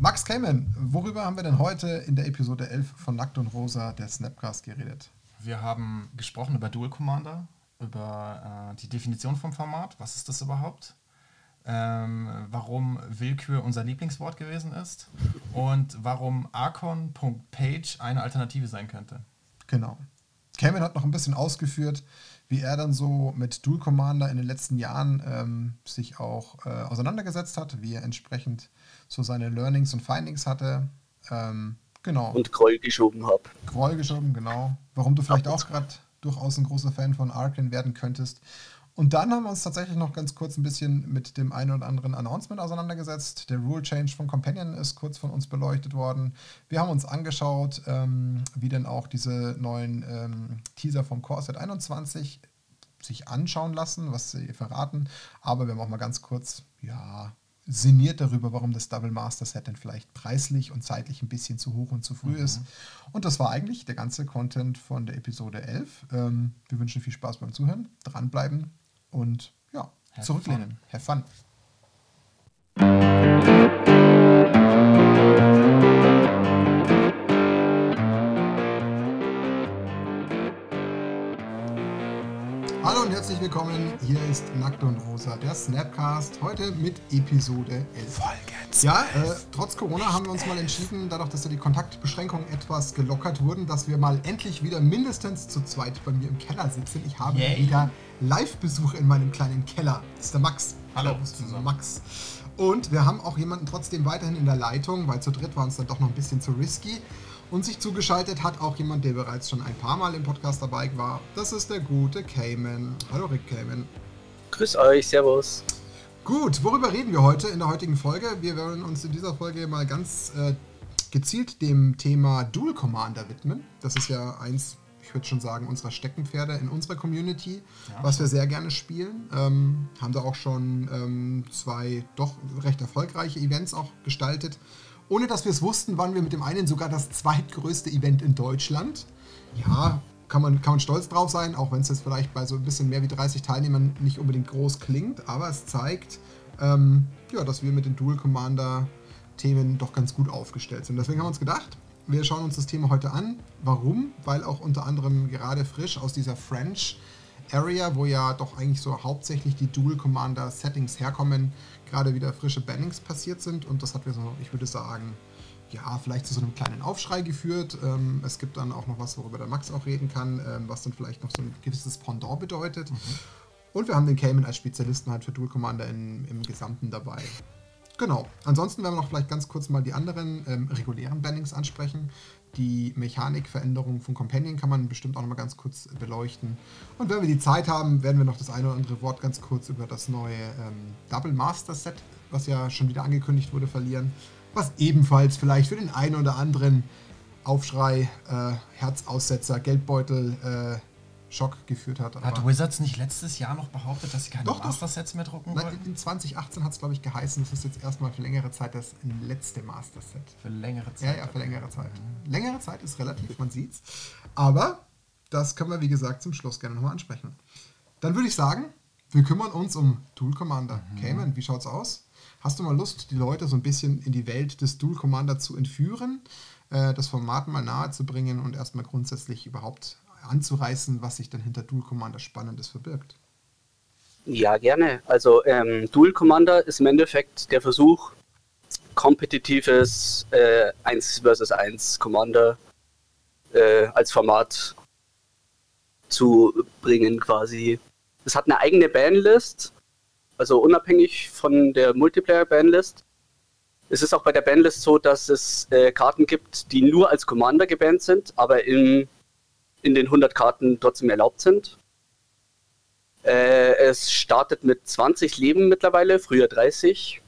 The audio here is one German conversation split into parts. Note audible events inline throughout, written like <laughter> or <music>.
Max Cayman, worüber haben wir denn heute in der Episode 11 von Nackt und Rosa der Snapcast geredet? Wir haben gesprochen über Dual Commander, über äh, die Definition vom Format. Was ist das überhaupt? Ähm, warum Willkür unser Lieblingswort gewesen ist und warum Archon.page eine Alternative sein könnte. Genau. Cayman hat noch ein bisschen ausgeführt, wie er dann so mit Dual Commander in den letzten Jahren ähm, sich auch äh, auseinandergesetzt hat, wie er entsprechend so seine Learnings und Findings hatte. Ähm, genau. Und Groll geschoben habe. Groll geschoben, genau. Warum du vielleicht auch gerade durchaus ein großer Fan von Arkin werden könntest. Und dann haben wir uns tatsächlich noch ganz kurz ein bisschen mit dem einen oder anderen Announcement auseinandergesetzt. Der Rule Change von Companion ist kurz von uns beleuchtet worden. Wir haben uns angeschaut, ähm, wie denn auch diese neuen ähm, Teaser vom Core Set 21 sich anschauen lassen, was sie verraten. Aber wir haben auch mal ganz kurz, ja, sinniert darüber, warum das Double Master Set denn vielleicht preislich und zeitlich ein bisschen zu hoch und zu früh mhm. ist. Und das war eigentlich der ganze Content von der Episode 11. Ähm, wir wünschen viel Spaß beim Zuhören, dranbleiben und ja, Have zurücklehnen. Fun. Have fun. Herzlich willkommen. Hier ist Nackt und Rosa, der Snapcast. Heute mit Episode 11. Folge 12. Ja, äh, trotz Corona haben wir uns mal entschieden, dadurch, dass ja die Kontaktbeschränkungen etwas gelockert wurden, dass wir mal endlich wieder mindestens zu zweit bei mir im Keller sitzen. Ich habe Yay. wieder Live-Besuch in meinem kleinen Keller. Das ist der Max. Hallo. zusammen. Max. Und wir haben auch jemanden trotzdem weiterhin in der Leitung, weil zu dritt war uns dann doch noch ein bisschen zu risky. Und sich zugeschaltet hat auch jemand, der bereits schon ein paar Mal im Podcast dabei war. Das ist der gute Cayman. Hallo Rick Cayman. Grüß euch, Servus. Gut, worüber reden wir heute in der heutigen Folge? Wir werden uns in dieser Folge mal ganz äh, gezielt dem Thema Dual Commander widmen. Das ist ja eins, ich würde schon sagen, unserer Steckenpferde in unserer Community, ja. was wir sehr gerne spielen. Ähm, haben da auch schon ähm, zwei doch recht erfolgreiche Events auch gestaltet ohne dass wir es wussten, waren wir mit dem einen sogar das zweitgrößte Event in Deutschland. Ja, kann man, kann man stolz drauf sein, auch wenn es jetzt vielleicht bei so ein bisschen mehr wie 30 Teilnehmern nicht unbedingt groß klingt, aber es zeigt, ähm, ja, dass wir mit den Dual Commander Themen doch ganz gut aufgestellt sind. Deswegen haben wir uns gedacht, wir schauen uns das Thema heute an. Warum? Weil auch unter anderem gerade frisch aus dieser French Area, wo ja doch eigentlich so hauptsächlich die Dual Commander Settings herkommen, gerade wieder frische Bannings passiert sind und das hat wir so, ich würde sagen, ja, vielleicht zu so einem kleinen Aufschrei geführt. Ähm, es gibt dann auch noch was, worüber der Max auch reden kann, ähm, was dann vielleicht noch so ein gewisses Pendant bedeutet. Mhm. Und wir haben den Cayman als Spezialisten halt für Dual Commander in, im Gesamten dabei. Genau. Ansonsten werden wir noch vielleicht ganz kurz mal die anderen ähm, regulären Bannings ansprechen. Die Mechanikveränderung von Companion kann man bestimmt auch noch mal ganz kurz beleuchten. Und wenn wir die Zeit haben, werden wir noch das eine oder andere Wort ganz kurz über das neue ähm, Double Master Set, was ja schon wieder angekündigt wurde, verlieren. Was ebenfalls vielleicht für den einen oder anderen Aufschrei, äh, Herzaussetzer, Geldbeutel, äh, Schock geführt hat. Hat Wizards nicht letztes Jahr noch behauptet, dass sie keine doch, Master-Sets mehr drucken Nein, wollten? In 2018 hat es, glaube ich, geheißen, das ist jetzt erstmal für längere Zeit das letzte Master-Set. Für längere Zeit? Ja, ja, für längere Zeit. Mhm. Längere Zeit ist relativ, man sieht's. Aber das können wir, wie gesagt, zum Schluss gerne nochmal ansprechen. Dann würde ich sagen, wir kümmern uns um Dual Commander. Mhm. Cayman, wie schaut's aus? Hast du mal Lust, die Leute so ein bisschen in die Welt des Dual Commander zu entführen, äh, das Format mal nahe zu bringen und erstmal grundsätzlich überhaupt anzureißen, was sich dann hinter Dual Commander Spannendes verbirgt. Ja, gerne. Also ähm, Dual Commander ist im Endeffekt der Versuch, kompetitives äh, 1 vs 1 Commander äh, als Format zu bringen quasi. Es hat eine eigene Banlist, also unabhängig von der Multiplayer-Banlist. Es ist auch bei der Banlist so, dass es äh, Karten gibt, die nur als Commander gebannt sind, aber im in den 100 Karten trotzdem erlaubt sind. Äh, es startet mit 20 Leben mittlerweile, früher 30.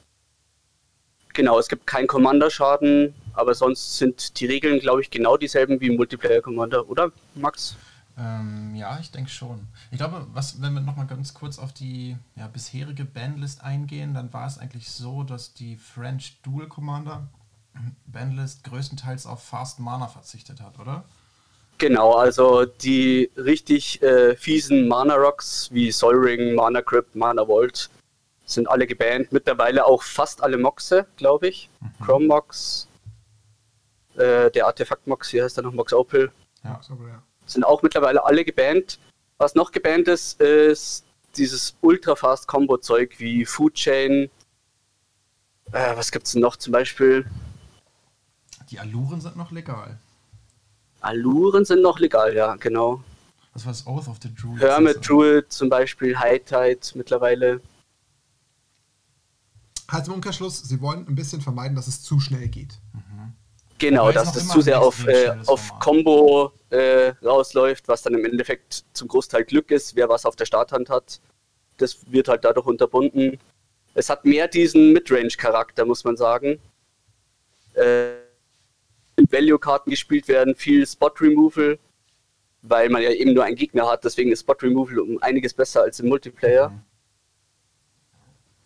Genau, es gibt keinen Commander-Schaden, aber sonst sind die Regeln, glaube ich, genau dieselben wie im Multiplayer-Commander, oder, Max? Ähm, ja, ich denke schon. Ich glaube, was, wenn wir nochmal ganz kurz auf die ja, bisherige Bandlist eingehen, dann war es eigentlich so, dass die French Dual Commander Bandlist größtenteils auf Fast Mana verzichtet hat, oder? Genau, also die richtig äh, fiesen Mana Rocks wie Soul Ring, Mana Crypt, Mana Vault sind alle gebannt. Mittlerweile auch fast alle Moxe, glaube ich. Mhm. Chrome Mox, äh, der Artefakt Mox, wie heißt der noch? Mox Opel. Ja. Sind auch mittlerweile alle gebannt. Was noch gebannt ist, ist dieses Ultra-Fast-Combo-Zeug wie Food Chain. Äh, was es denn noch zum Beispiel? Die Aluren sind noch legal. Aluren sind noch legal, ja, genau. Was war das Oath of the Druid? Hermit Druid zum Beispiel, High Tide mittlerweile. Heißt im Umkehrschluss, sie wollen ein bisschen vermeiden, dass es zu schnell geht. Mhm. Genau, dass das zu sehr auf, äh, auf Combo äh, rausläuft, was dann im Endeffekt zum Großteil Glück ist, wer was auf der Starthand hat. Das wird halt dadurch unterbunden. Es hat mehr diesen Midrange-Charakter, muss man sagen. Äh, Value-Karten gespielt werden, viel Spot-Removal, weil man ja eben nur einen Gegner hat, deswegen ist Spot-Removal um einiges besser als im Multiplayer. Mhm.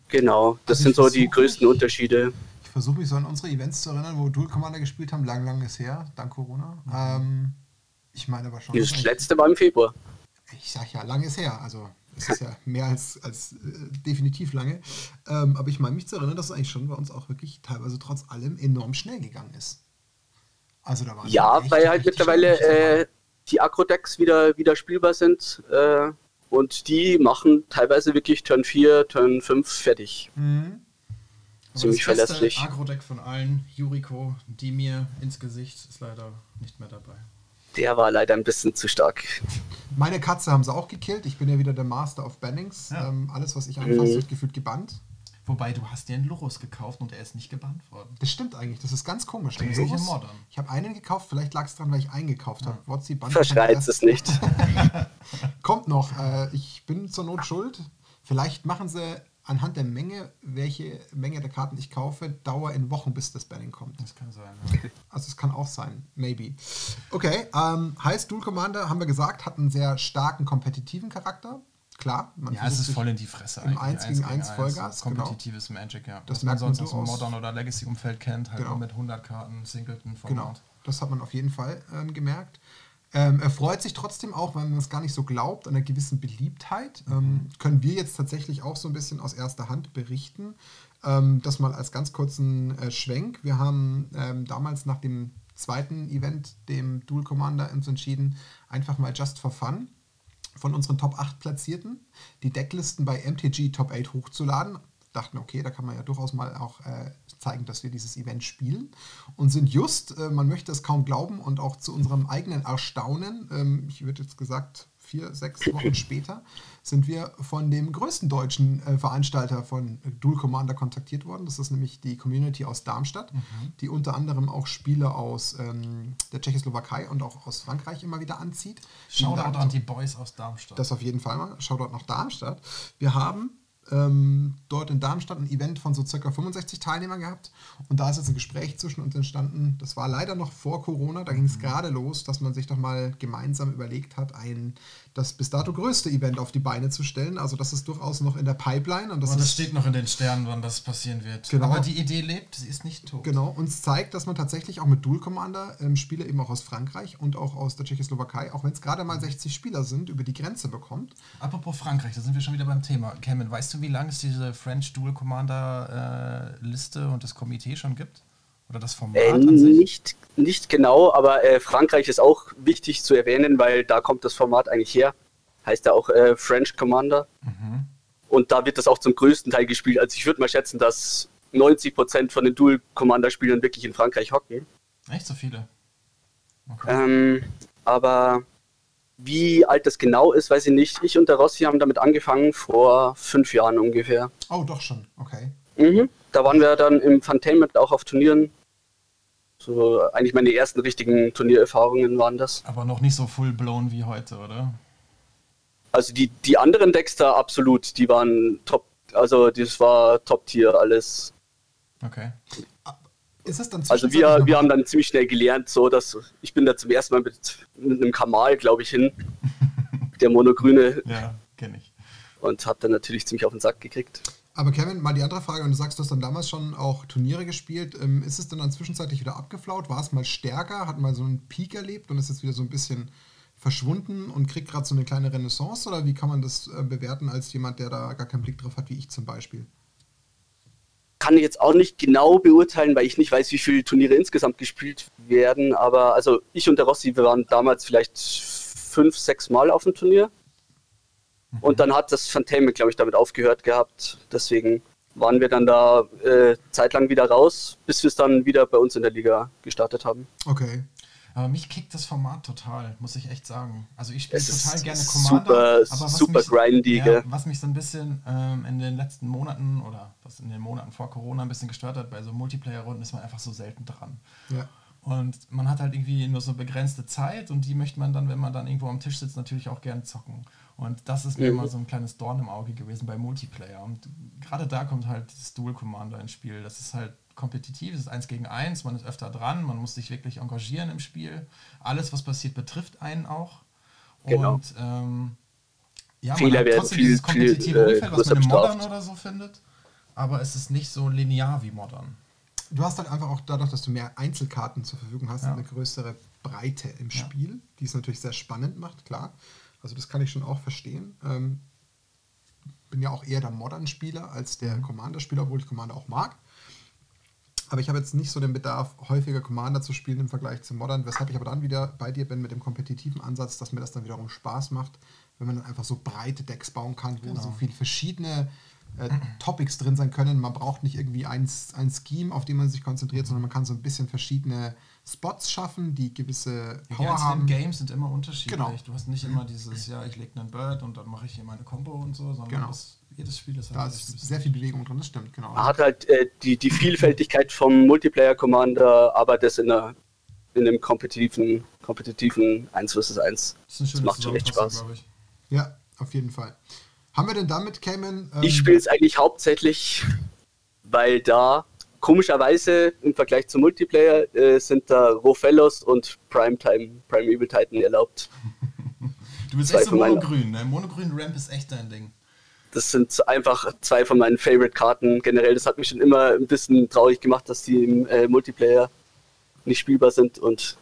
Genau, das also sind so die größten mich, Unterschiede. Ich versuche mich so an unsere Events zu erinnern, wo Dual Commander gespielt haben, lang, lang ist her, dank Corona. Mhm. Ähm, ich meine aber schon. Das letzte war im Februar. Ich sag ja, lang ist her, also es ist ja mehr als, als äh, definitiv lange. Ähm, aber ich meine mich zu erinnern, dass es eigentlich schon bei uns auch wirklich teilweise trotz allem enorm schnell gegangen ist. Also da war Ja, weil halt mittlerweile äh, die Agro-Decks wieder, wieder spielbar sind. Äh, und die machen teilweise wirklich Turn 4, Turn 5 fertig. Mhm. Ziemlich das verlässlich. Agro-Deck von allen, Yuriko, Dimir ins Gesicht, ist leider nicht mehr dabei. Der war leider ein bisschen zu stark. Meine Katze haben sie auch gekillt. Ich bin ja wieder der Master of Bannings. Ja. Ähm, alles, was ich anfasse, mhm. wird gefühlt gebannt. Wobei, du hast dir einen Lurus gekauft und er ist nicht gebannt worden. Das stimmt eigentlich, das ist ganz komisch. Den Lurus, ich habe einen gekauft, vielleicht lag es dran, weil ich einen gekauft habe. Ja. Verschreizt es nicht. <laughs> Kommt noch, äh, ich bin zur Not schuld. Vielleicht machen sie anhand der Menge, welche Menge der Karten ich kaufe, Dauer in Wochen, bis das Banning kommt. Das kann sein. Ja. Also es kann auch sein, maybe. Okay, ähm, heißt Dual Commander, haben wir gesagt, hat einen sehr starken kompetitiven Charakter. Klar, man Ja, es ist voll in die Fresse. Im 1 gegen 1 Vollgas. Kompetitives genau. Magic, ja. Das Was man sonst aus dem Modern- oder Legacy-Umfeld kennt, halt genau. mit 100 Karten, Singleton-Format. Genau, das hat man auf jeden Fall ähm, gemerkt. Ähm, er freut sich trotzdem auch, wenn man es gar nicht so glaubt, an einer gewissen Beliebtheit. Ähm, mhm. können wir jetzt tatsächlich auch so ein bisschen aus erster Hand berichten. Ähm, das mal als ganz kurzen äh, Schwenk. Wir haben ähm, damals nach dem zweiten Event, dem Dual Commander, uns entschieden, einfach mal just for fun von unseren Top 8 Platzierten die Decklisten bei MTG Top 8 hochzuladen. Dachten, okay, da kann man ja durchaus mal auch äh, zeigen, dass wir dieses Event spielen. Und sind just, äh, man möchte es kaum glauben und auch zu unserem eigenen Erstaunen, ähm, ich würde jetzt gesagt, vier, sechs Wochen <clears throat> später, sind wir von dem größten deutschen äh, Veranstalter von Dual Commander kontaktiert worden. Das ist nämlich die Community aus Darmstadt, mhm. die unter anderem auch Spiele aus ähm, der Tschechoslowakei und auch aus Frankreich immer wieder anzieht. Shoutout an die Boys aus Darmstadt. Das auf jeden Fall mal. Shoutout nach Darmstadt. Wir haben ähm, dort in Darmstadt ein Event von so circa 65 Teilnehmern gehabt. Und da ist jetzt ein Gespräch zwischen uns entstanden. Das war leider noch vor Corona. Da ging es mhm. gerade los, dass man sich doch mal gemeinsam überlegt hat, ein das bis dato größte Event auf die Beine zu stellen. Also das ist durchaus noch in der Pipeline. Und das, Aber das steht noch in den Sternen, wann das passieren wird. Genau. Aber die Idee lebt, sie ist nicht tot. Genau, uns zeigt, dass man tatsächlich auch mit Dual Commander ähm, Spiele eben auch aus Frankreich und auch aus der Tschechoslowakei, auch wenn es gerade mal 60 Spieler sind, über die Grenze bekommt. Apropos Frankreich, da sind wir schon wieder beim Thema. Cameron, weißt du, wie lange es diese French Dual Commander äh, Liste und das Komitee schon gibt? Oder das Format äh, an sich? Nicht, nicht genau, aber äh, Frankreich ist auch wichtig zu erwähnen, weil da kommt das Format eigentlich her. Heißt ja auch äh, French Commander. Mhm. Und da wird das auch zum größten Teil gespielt. Also ich würde mal schätzen, dass 90% von den Dual Commander Spielern wirklich in Frankreich hocken. Echt so viele? Okay. Ähm, aber wie alt das genau ist, weiß ich nicht. Ich und der Rossi haben damit angefangen vor fünf Jahren ungefähr. Oh, doch schon, okay. Mhm. Da waren wir dann im Funtainment auch auf Turnieren. So eigentlich meine ersten richtigen Turniererfahrungen waren das. Aber noch nicht so full blown wie heute, oder? Also die, die anderen Decks da absolut, die waren top, also das war Top-Tier alles. Okay. Ist es dann also wir, wir haben dann ziemlich schnell gelernt, so dass ich bin da zum ersten Mal mit, mit einem Kamal, glaube ich, hin. <laughs> der monogrüne. Ja, kenne ich. Und habe dann natürlich ziemlich auf den Sack gekriegt. Aber Kevin, mal die andere Frage, wenn du sagst, du hast dann damals schon auch Turniere gespielt, ähm, ist es dann, dann zwischenzeitlich wieder abgeflaut? War es mal stärker? Hat mal so einen Peak erlebt und ist jetzt wieder so ein bisschen verschwunden und kriegt gerade so eine kleine Renaissance? Oder wie kann man das äh, bewerten als jemand, der da gar keinen Blick drauf hat, wie ich zum Beispiel? Kann ich jetzt auch nicht genau beurteilen, weil ich nicht weiß, wie viele Turniere insgesamt gespielt werden. Aber also ich und der Rossi, wir waren damals vielleicht fünf, sechs Mal auf dem Turnier. Und dann hat das Phantom, glaube ich, damit aufgehört gehabt. Deswegen waren wir dann da äh, zeitlang wieder raus, bis wir es dann wieder bei uns in der Liga gestartet haben. Okay. Aber mich kickt das Format total, muss ich echt sagen. Also ich spiele total gerne super- Commander, aber was super mich, grindy, ja, gell? was mich so ein bisschen ähm, in den letzten Monaten oder was in den Monaten vor Corona ein bisschen gestört hat, bei so Multiplayer-Runden ist man einfach so selten dran. Ja. Und man hat halt irgendwie nur so begrenzte Zeit und die möchte man dann, wenn man dann irgendwo am Tisch sitzt, natürlich auch gern zocken. Und das ist mir Mhm. immer so ein kleines Dorn im Auge gewesen bei Multiplayer. Und gerade da kommt halt dieses Dual Commander ins Spiel. Das ist halt kompetitiv, es ist eins gegen eins, man ist öfter dran, man muss sich wirklich engagieren im Spiel. Alles, was passiert, betrifft einen auch. Genau. Und ähm, ja, Fehler man hat trotzdem viel- dieses viel, kompetitive äh, Umfeld, was man im Modern oder so findet. Aber es ist nicht so linear wie Modern. Du hast halt einfach auch dadurch, dass du mehr Einzelkarten zur Verfügung hast, Ja. eine größere Breite im Spiel, die es natürlich sehr spannend macht, klar. Also das kann ich schon auch verstehen. Ähm, bin ja auch eher der Modern-Spieler als der Commander-Spieler, obwohl ich Commander auch mag. Aber ich habe jetzt nicht so den Bedarf, häufiger Commander zu spielen im Vergleich zu Modern, weshalb ich aber dann wieder bei dir bin mit dem kompetitiven Ansatz, dass mir das dann wiederum Spaß macht, wenn man dann einfach so breite Decks bauen kann, wo so viele verschiedene äh, Topics drin sein können. Man braucht nicht irgendwie ein, ein Scheme, auf dem man sich konzentriert, sondern man kann so ein bisschen verschiedene Spots schaffen, die gewisse Die Power einzelnen haben. Games sind immer unterschiedlich. Genau. Du hast nicht immer dieses, ja, ich lege einen Bird und dann mache ich hier meine Combo und so, sondern Genau. das, jedes Spiel ist halt Da ist sehr viel Bewegung drin, das stimmt, genau. Man hat halt äh, die, die Vielfältigkeit vom Multiplayer-Commander, aber das in, einer, in einem kompetitiven, kompetitiven 1 vs 1. Das schöne macht schon echt Spaß. glaube ich. Ja, auf jeden Fall. Haben wir denn damit, Cayman? ähm, Ich spiele es eigentlich hauptsächlich, weil da komischerweise im Vergleich zum Multiplayer äh, sind da Rofellos und Primetime, Prime Evil Titan erlaubt. <laughs> Du bist Zwei echt so monogrün, ne? Monogrün Ramp ist echt dein Ding. Das sind einfach zwei von meinen Favorite-Karten. Generell, das hat mich schon immer ein bisschen traurig gemacht, dass die im äh, Multiplayer nicht spielbar sind und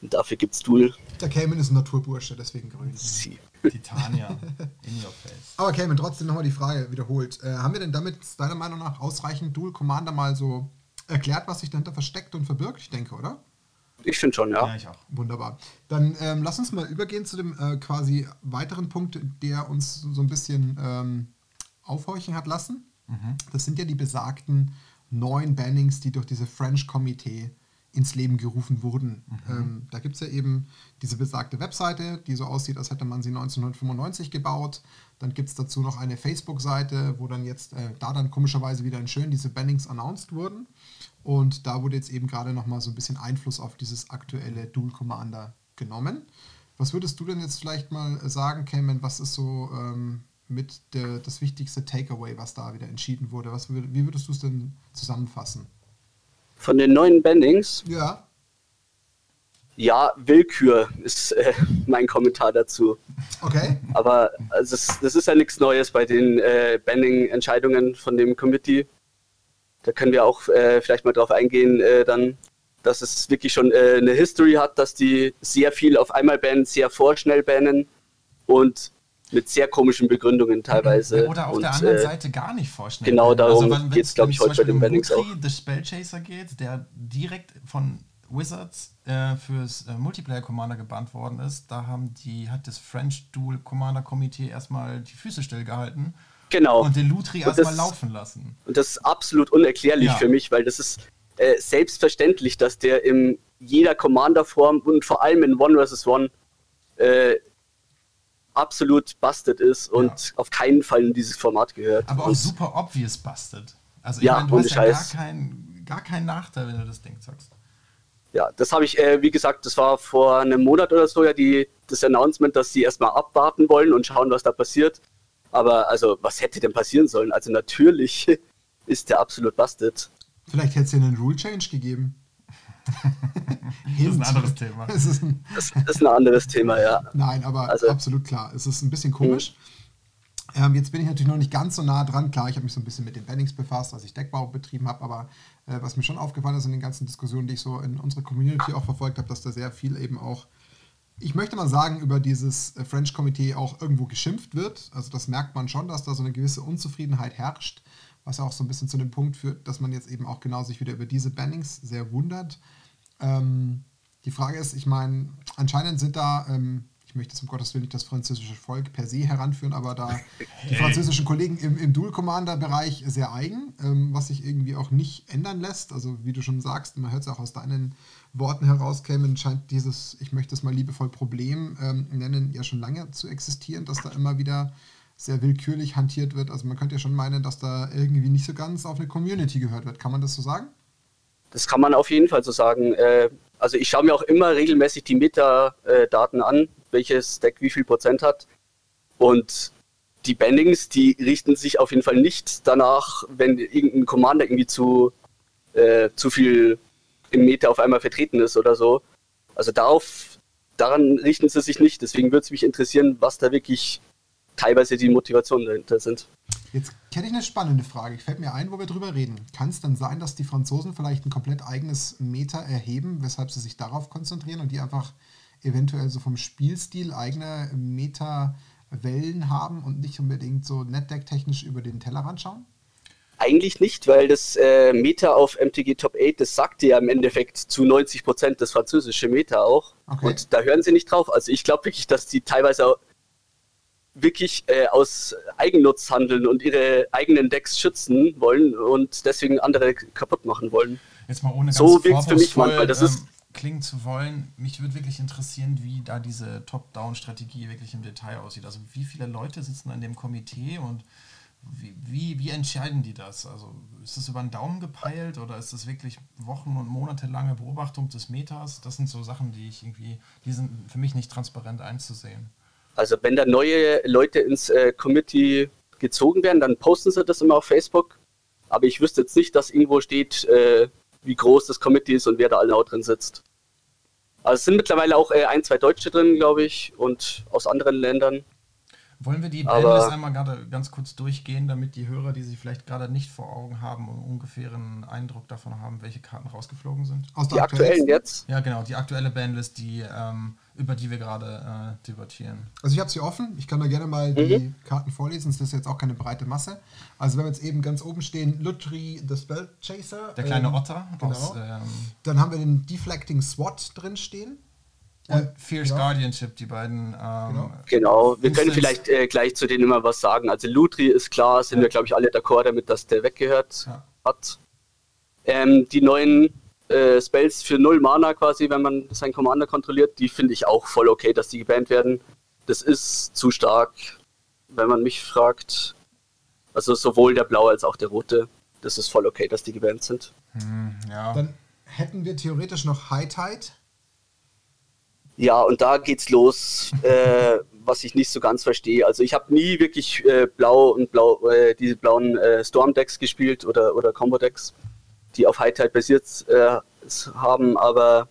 dafür gibt's Duel. Der Cayman ist ein Naturbursche, deswegen grün. Sie. Titania, in your face. Aber Cayman, trotzdem nochmal die Frage wiederholt. Äh, haben wir denn damit deiner Meinung nach ausreichend Dual Commander mal so erklärt, was sich dahinter versteckt und verbirgt? Ich denke, oder? Ich finde schon, ja. Ja, ich auch. Wunderbar. Dann ähm, lass uns mal übergehen zu dem äh, quasi weiteren Punkt, der uns so ein bisschen ähm, aufhorchen hat lassen. Das sind ja die besagten neuen Bannings, die durch diese French Committee ins Leben gerufen wurden. Ähm, da gibt es ja eben diese besagte Webseite, die so aussieht, als hätte man sie 1995 gebaut. Dann gibt es dazu noch eine Facebook-Seite, wo dann jetzt, äh, da dann komischerweise wieder in schön diese Bannings announced wurden. Und da wurde jetzt eben gerade nochmal so ein bisschen Einfluss auf dieses aktuelle Dual Commander genommen. Was würdest du denn jetzt vielleicht mal sagen, Cayman, was ist so ähm, mit der, das wichtigste Takeaway, was da wieder entschieden wurde? Was, wie würdest du es denn zusammenfassen? Von den neuen Bannings, Ja, ja, Willkür ist äh, mein Kommentar dazu. okay. Aber also das, das ist ja nichts Neues bei den äh, Banning-Entscheidungen von dem Committee. Da können wir auch äh, vielleicht mal drauf eingehen, äh, dann, dass es wirklich schon äh, eine History hat, dass die sehr viel auf einmal bannen, sehr vorschnell bannen und mit sehr komischen Begründungen teilweise. Oder auf und, der anderen äh, Seite gar nicht vorstellen. genau können. darum wenn- geht's, wenn's- glaub ich, heute bei den um auch. Lutri, The Spellchaser geht, der direkt von Wizards äh, fürs äh, Multiplayer Commander gebannt worden ist, da haben die, hat das French Dual Commander Komitee erstmal die Füße stillgehalten Genau. und den Lutri erstmal laufen lassen. Und das ist absolut unerklärlich Ja. für mich, weil das ist äh, selbstverständlich, dass der in jeder Commander-Form und vor allem in One vs. One äh, absolut busted ist und auf keinen Fall in dieses Format gehört. Aber auch und super obvious busted. Also ich Ja, meine, du hast ja gar, kein, gar keinen Nachteil, wenn du das Ding zockst. ja, das habe ich, äh, wie gesagt, das war vor einem Monat oder so ja die, das Announcement, dass sie erstmal abwarten wollen und schauen, was da passiert. Aber also, was hätte denn passieren sollen? Also natürlich <laughs> ist der absolut busted. Vielleicht hätte es ja einen Rule Change gegeben. <laughs> Das ist ein anderes Thema. <laughs> Es ist ein, Das ist ein anderes Thema, ja. Nein, aber Also- absolut klar. Es ist ein bisschen komisch. Ähm, jetzt bin ich natürlich noch nicht ganz so nah dran. Klar, ich habe mich so ein bisschen mit den Bannings befasst, als ich Deckbau betrieben habe, aber äh, was mir schon aufgefallen ist in den ganzen Diskussionen, die ich so in unserer Community auch verfolgt habe, dass da sehr viel eben auch ich möchte mal sagen, über dieses äh, French Komitee auch irgendwo geschimpft wird. Also das merkt man schon, dass da so eine gewisse Unzufriedenheit herrscht, was auch so ein bisschen zu dem Punkt führt, dass man jetzt eben auch genau sich wieder über diese Bannings sehr wundert. Ähm, die Frage ist, ich meine, anscheinend sind da ähm, möchte zum Gottes Willen nicht das französische Volk per se heranführen, aber da <laughs> die französischen Kollegen im, im Dual-Commander-Bereich sehr eigen, ähm, was sich irgendwie auch nicht ändern lässt. Also wie du schon sagst, man hört es auch aus deinen Worten heraus, Cameron, scheint dieses, ich möchte es mal liebevoll Problem ähm, nennen, ja schon lange zu existieren, dass da immer wieder sehr willkürlich hantiert wird. Also man könnte ja schon meinen, dass da irgendwie nicht so ganz auf eine Community gehört wird. Kann man das so sagen? Das kann man auf jeden Fall so sagen. Äh, also ich schaue mir auch immer regelmäßig die Metadaten an, welches Deck wie viel Prozent hat. Und die Bannings, die richten sich auf jeden Fall nicht danach, wenn irgendein Commander irgendwie zu, äh, zu viel im Meta auf einmal vertreten ist oder so. Also darauf, daran richten sie sich nicht. Deswegen würde es mich interessieren, was da wirklich teilweise die Motivationen dahinter sind. Jetzt hätte ich eine spannende Frage. Ich fällt mir ein, wo wir drüber reden. Kann es dann sein, dass die Franzosen vielleicht ein komplett eigenes Meta erheben, weshalb sie sich darauf konzentrieren und die einfach eventuell so vom Spielstil eigene Meta-Wellen haben und nicht unbedingt so NetDeck-technisch über den Tellerrand schauen? Eigentlich nicht, weil das äh, Meta auf MTG Top 8, das sagte ja im Endeffekt zu 90 Prozent das französische Meta auch. Okay. Und da hören sie nicht drauf. Also ich glaube wirklich, dass die teilweise wirklich äh, aus Eigennutz handeln und ihre eigenen Decks schützen wollen und deswegen andere kaputt machen wollen. Jetzt mal ohne ganz so wirkt für mich manchmal. Das ähm, ist klingen zu wollen. Mich würde wirklich interessieren, wie da diese Top-Down-Strategie wirklich im Detail aussieht. Also wie viele Leute sitzen an dem Komitee und wie, wie, wie, entscheiden die das? Also ist das über den Daumen gepeilt oder ist das wirklich Wochen- und monatelange Beobachtung des Metas? Das sind so Sachen, die ich irgendwie, die sind für mich nicht transparent einzusehen. Also wenn da neue Leute ins äh, Committee gezogen werden, dann posten sie das immer auf Facebook. Aber ich wüsste jetzt nicht, dass irgendwo steht, äh, wie groß das Committee ist und wer da genau drin sitzt. Also es sind mittlerweile auch äh, ein, zwei Deutsche drin, glaube ich, und aus anderen Ländern. Wollen wir die Bandlist einmal gerade ganz kurz durchgehen, damit die Hörer, die sie vielleicht gerade nicht vor Augen haben, ungefähren Eindruck davon haben, welche Karten rausgeflogen sind? Aus die aktuellen jetzt? Ja, genau, die aktuelle Bandlist, die, ähm, über die wir gerade äh, debattieren. Also ich habe sie offen, ich kann da gerne mal mhm. die Karten vorlesen, das ist jetzt auch keine breite Masse. Also wenn wir jetzt eben ganz oben stehen, Lutri the Spell Chaser. Der kleine ähm, Otter. Genau. Aus, ähm, Dann haben wir den Deflecting SWAT drin stehen. Und äh, Fierce genau. Guardianship, die beiden. Ähm, genau. genau. wir können vielleicht äh, gleich zu denen immer was sagen. Also Lutri ist klar, sind ja. wir glaube ich alle d'accord damit, dass der weggehört ja. hat. Ähm, die neuen äh, Spells für null Mana quasi, wenn man seinen Commander kontrolliert, die finde ich auch voll okay, dass die gebannt werden. Das ist zu stark, wenn man mich fragt. Also sowohl der blaue als auch der rote. Das ist voll okay, dass die gebannt sind. Hm, ja. Dann hätten wir theoretisch noch High Tide ja, und da geht's los, äh, was ich nicht so ganz verstehe. Also ich habe nie wirklich äh, blau und blau äh, diese blauen äh, Storm Decks gespielt oder oder Combo Decks, die auf High Tide basiert äh, haben, aber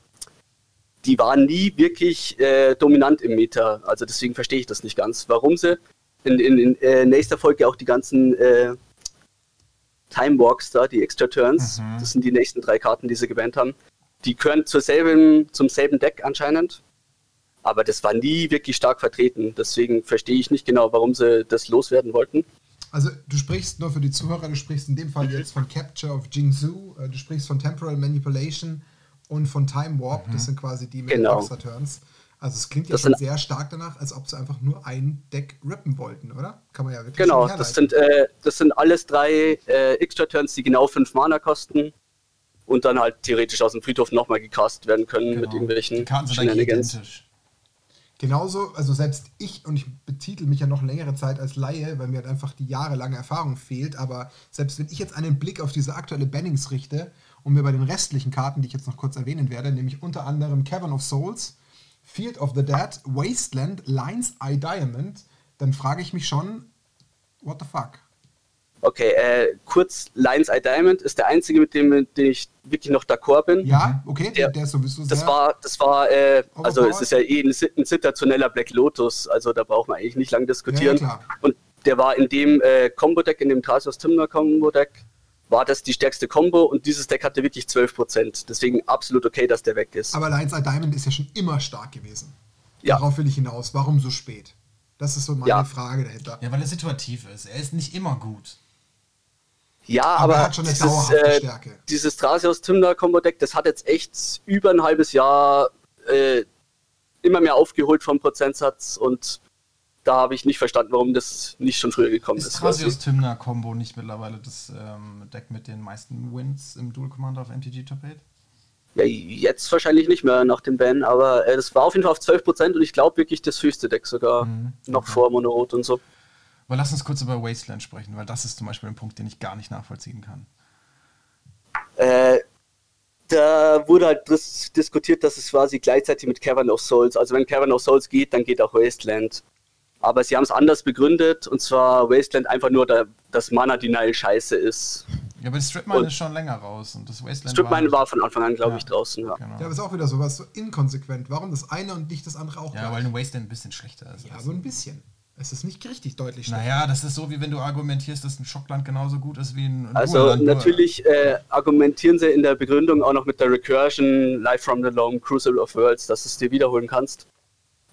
die waren nie wirklich äh, dominant im Meta. Also deswegen verstehe ich das nicht ganz, warum sie in, in, in äh, nächster Folge auch die ganzen Time Walks da, die Extra Turns, mhm. das sind die nächsten drei Karten, die sie gebannt haben. Die gehören zur selben, zum selben Deck anscheinend aber das war nie wirklich stark vertreten. Deswegen verstehe ich nicht genau, warum sie das loswerden wollten. Also du sprichst nur für die Zuhörer, du sprichst in dem Fall jetzt von Capture of Jingzhou, äh, du sprichst von Temporal Manipulation und von Time Warp, mhm. das sind quasi die mit genau. Turns. Also es klingt ja das schon sehr stark danach, als ob sie einfach nur ein Deck rippen wollten, oder? Kann man ja wirklich Genau, das sind, äh, das sind alles drei äh, Extra-Turns, die genau fünf Mana kosten und dann halt theoretisch aus dem Friedhof nochmal gecast werden können genau. mit irgendwelchen die Karten sind identisch. Genauso, also selbst ich, und ich betitel mich ja noch längere Zeit als Laie, weil mir halt einfach die jahrelange Erfahrung fehlt, aber selbst wenn ich jetzt einen Blick auf diese aktuelle Bannings richte und mir bei den restlichen Karten, die ich jetzt noch kurz erwähnen werde, nämlich unter anderem Cavern of Souls, Field of the Dead, Wasteland, Lines Eye Diamond, dann frage ich mich schon, what the fuck? Okay, äh, kurz, Lions Eye Diamond ist der einzige, mit dem, mit dem ich wirklich noch d'accord bin. Ja, okay, der, der ist sowieso sehr Das war, das war, äh, also es ist ja eh ein, ein situationeller Black Lotus, also da braucht man eigentlich nicht lange diskutieren. Ja, Und der war in dem äh, Combo-Deck, in dem Tarsus Timner Combo-Deck, war das die stärkste Combo und dieses Deck hatte wirklich 12%. Deswegen absolut okay, dass der weg ist. Aber Lions Eye Diamond ist ja schon immer stark gewesen. Ja. Darauf will ich hinaus. Warum so spät? Das ist so meine Ja. Frage dahinter. Ja, weil er situativ ist. Er ist nicht immer gut. Ja, Aber aber, er dieses, äh, dieses Thrasios Tymna Combo Deck, das hat jetzt echt über ein halbes Jahr äh, immer mehr aufgeholt vom Prozentsatz und da habe ich nicht verstanden, warum das nicht schon früher gekommen Ist ist. Thrasios Tymna Combo nicht mittlerweile das ähm, Deck mit den meisten Wins im Dual Commander auf MTG Top 8? Ja, jetzt wahrscheinlich nicht mehr nach dem Ban, aber äh, das war auf jeden Fall auf 12% und ich glaube wirklich das höchste Deck sogar Mhm, noch okay. vor Monorot und so. Aber lass uns kurz über Wasteland sprechen, weil das ist zum Beispiel ein Punkt, den ich gar nicht nachvollziehen kann. Äh, da wurde halt dis diskutiert, dass es quasi gleichzeitig mit Cavern of Souls, also wenn Cavern of Souls geht, dann geht auch Wasteland. Aber sie haben es anders begründet und zwar Wasteland einfach nur, da, dass Mana Denial scheiße ist. Ja, aber das Strip Mine Und- ist schon länger raus und das Wasteland Strip Mine nicht. war von Anfang an, glaube Ja. ich, draußen. Ja. Genau. Ja, aber ist auch wieder sowas so inkonsequent. Warum das eine und nicht das andere auch Ja, gleich? weil ein Wasteland ein bisschen schlechter ist. ja, so ein bisschen. Es ist nicht richtig deutlich schlechter. Naja, das ist so, wie wenn du argumentierst, dass ein Schockland genauso gut ist wie ein Also nur- natürlich äh, argumentieren sie in der Begründung auch noch mit der Recursion, Live from the Loam, Crucible of Worlds, dass du es dir wiederholen kannst.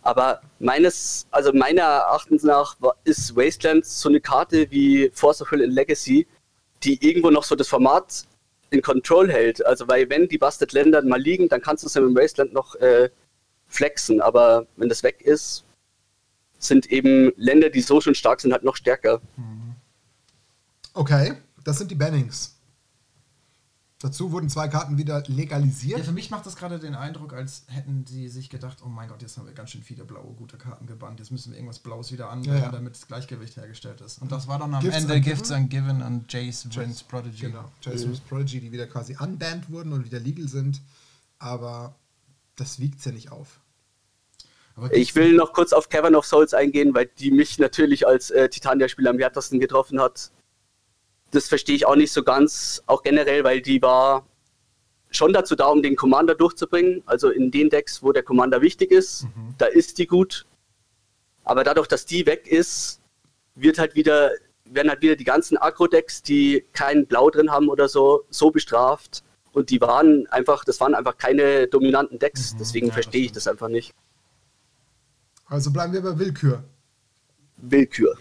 Aber meines, also meiner Erachtens nach ist Wasteland so eine Karte wie Force of Will in Legacy, die irgendwo noch so das Format in Control hält. Also weil wenn die Busted Länder mal liegen, dann kannst du es ja mit Wasteland noch äh, flexen. Aber wenn das weg ist, sind eben Länder, die so schon stark sind, halt noch stärker. Okay, das sind die Bannings. Dazu wurden zwei Karten wieder legalisiert. Ja, für mich macht das gerade den Eindruck, als hätten sie sich gedacht, oh mein Gott, jetzt haben wir ganz schön viele blaue gute Karten gebannt, jetzt müssen wir irgendwas Blaues wieder anbringen, Ja, ja. damit das Gleichgewicht hergestellt ist. Und das war dann am Gifts Ende Ungiven? Gifts Ungiven und Jace Wins Prodigy. Genau, Jason's Prodigy, die wieder quasi unbanned wurden und wieder legal sind. Aber das wiegt ja nicht auf. Ich will noch kurz auf Cavern of Souls eingehen, weil die mich natürlich als äh, Titania-Spieler am härtesten getroffen hat. Das verstehe ich auch nicht so ganz, auch generell, weil die war schon dazu da, um den Commander durchzubringen. Also in den Decks, wo der Commander wichtig ist, da ist die gut. Aber dadurch, dass die weg ist, wird halt wieder, werden halt wieder die ganzen Agro-Decks, die kein Blau drin haben oder so, so bestraft. Und die waren einfach, das waren einfach keine dominanten Decks. Mhm, Deswegen ja, verstehe ich das einfach nicht. Also bleiben wir bei Willkür. Willkür.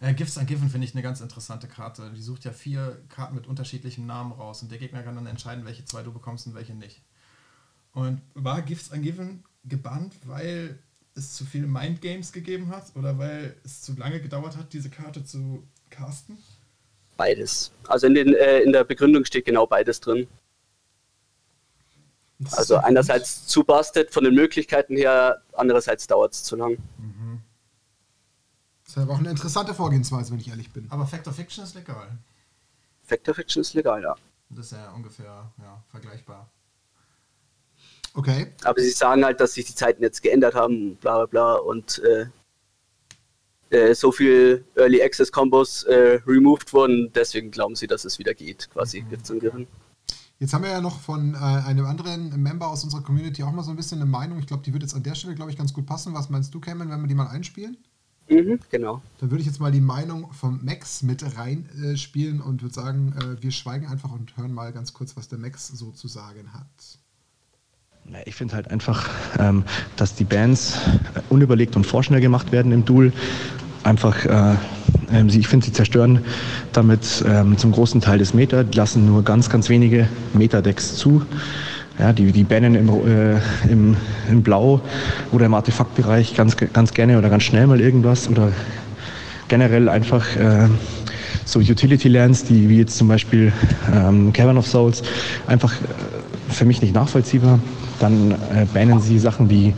Äh, Gifts Ungiven finde ich eine ganz interessante Karte. Die sucht ja vier Karten mit unterschiedlichem Namen raus und der Gegner kann dann entscheiden, welche zwei du bekommst und welche nicht. Und war Gifts Ungiven gebannt, weil es zu viele Mindgames gegeben hat oder weil es zu lange gedauert hat, diese Karte zu casten? Beides. Also in, den, äh, in der Begründung steht genau beides drin. Also ja- einerseits zu busted von den Möglichkeiten her, andererseits dauert es zu lang. Das ist aber auch eine interessante Vorgehensweise, wenn ich ehrlich bin. Aber Fact of Fiction ist legal. Factor Fiction ist legal, ja. Das ist ja ungefähr ja, vergleichbar. Okay. Aber sie sagen halt, dass sich die Zeiten jetzt geändert haben, bla bla bla und äh, äh, so viel Early Access Combos äh, removed wurden, deswegen glauben sie, dass es wieder geht, quasi. Gibt's und Given. Jetzt haben wir ja noch von äh, einem anderen Member aus unserer Community auch mal so ein bisschen eine Meinung. Ich glaube, die wird jetzt an der Stelle, glaube ich, ganz gut passen. Was meinst du, Cameron, wenn wir die mal einspielen? Mhm, genau. Dann würde ich jetzt mal die Meinung vom Max mit reinspielen äh, spielen und würde sagen, äh, wir schweigen einfach und hören mal ganz kurz, was der Max so zu sagen hat. Ich finde halt einfach, ähm, dass die Bands äh, unüberlegt und vorschnell gemacht werden im Duel. Einfach, äh, ähm, sie, ich finde, sie zerstören damit ähm, zum großen Teil das Meta, lassen nur ganz, ganz wenige Meta-Decks zu. Ja, die, die bannen im, äh, im, im Blau oder im Artefaktbereich ganz, ganz gerne oder ganz schnell mal irgendwas oder generell einfach äh, so Utility-Lands, die wie jetzt zum Beispiel ähm, Cavern of Souls, einfach äh, für mich nicht nachvollziehbar. Dann äh, bannen sie Sachen wie,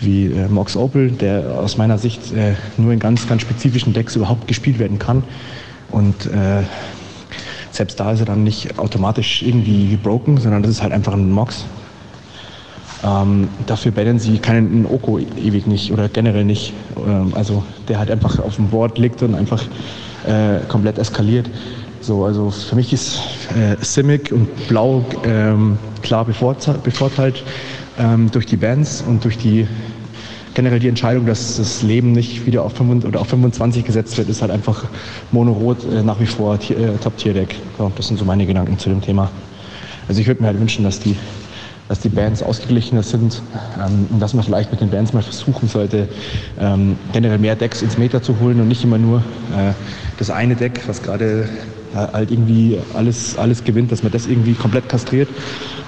wie äh, Mox Opal, der aus meiner Sicht äh, nur in ganz, ganz spezifischen Decks überhaupt gespielt werden kann. Und äh, selbst da ist er dann nicht automatisch irgendwie broken, sondern das ist halt einfach ein Mox. Ähm, dafür bannen sie keinen Oko ewig nicht oder generell nicht. Ähm, also der halt einfach auf dem Board liegt und einfach äh, komplett eskaliert. So, also für mich ist äh, Simic und Blau ähm, klar bevorteilt ähm, durch die Bands und durch die generell die Entscheidung, dass das Leben nicht wieder auf 25, oder auf 25 gesetzt wird, ist halt einfach Mono-Rot äh, nach wie vor äh, Top-Tier-Deck. So, das sind so meine Gedanken zu dem Thema. Also ich würde mir halt wünschen, dass die dass die Bands ausgeglichener sind ähm, und dass man vielleicht mit den Bands mal versuchen sollte, ähm, generell mehr Decks ins Meter zu holen und nicht immer nur äh, das eine Deck, was gerade halt irgendwie alles, alles gewinnt, dass man das irgendwie komplett kastriert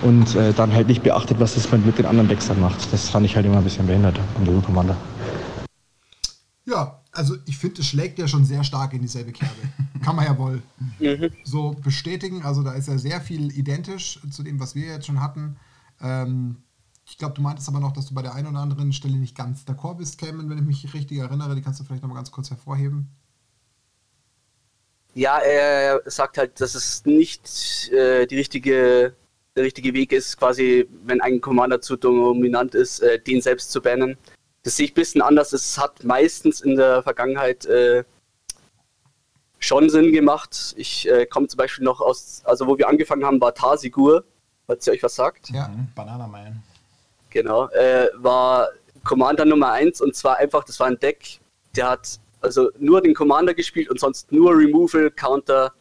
und äh, dann halt nicht beachtet, was das mit den anderen Decks dann macht. Das fand ich halt immer ein bisschen behindert am Dual Commander. Ja, also ich finde, es schlägt ja schon sehr stark in dieselbe Kerbe. Kann man ja wohl <laughs> mhm. so bestätigen. Also da ist ja sehr viel identisch zu dem, was wir jetzt schon hatten. Ähm, ich glaube, du meintest aber noch, dass du bei der einen oder anderen Stelle nicht ganz d'accord bist, Cameron, wenn ich mich richtig erinnere. Die kannst du vielleicht noch mal ganz kurz hervorheben. Ja, er sagt halt, dass es nicht äh, die richtige, der richtige Weg ist, quasi, wenn ein Commander zu dominant ist, äh, den selbst zu bannen. Das sehe ich ein bisschen anders. Es hat meistens in der Vergangenheit äh, schon Sinn gemacht. Ich äh, komme zum Beispiel noch aus, also wo wir angefangen haben, war Tarsigur, falls ihr euch was sagt. Ja, mhm. Banana Man. Genau, äh, war Commander Nummer 1 und zwar einfach, das war ein Deck, der hat also nur den Commander gespielt und sonst nur Removal, Counter,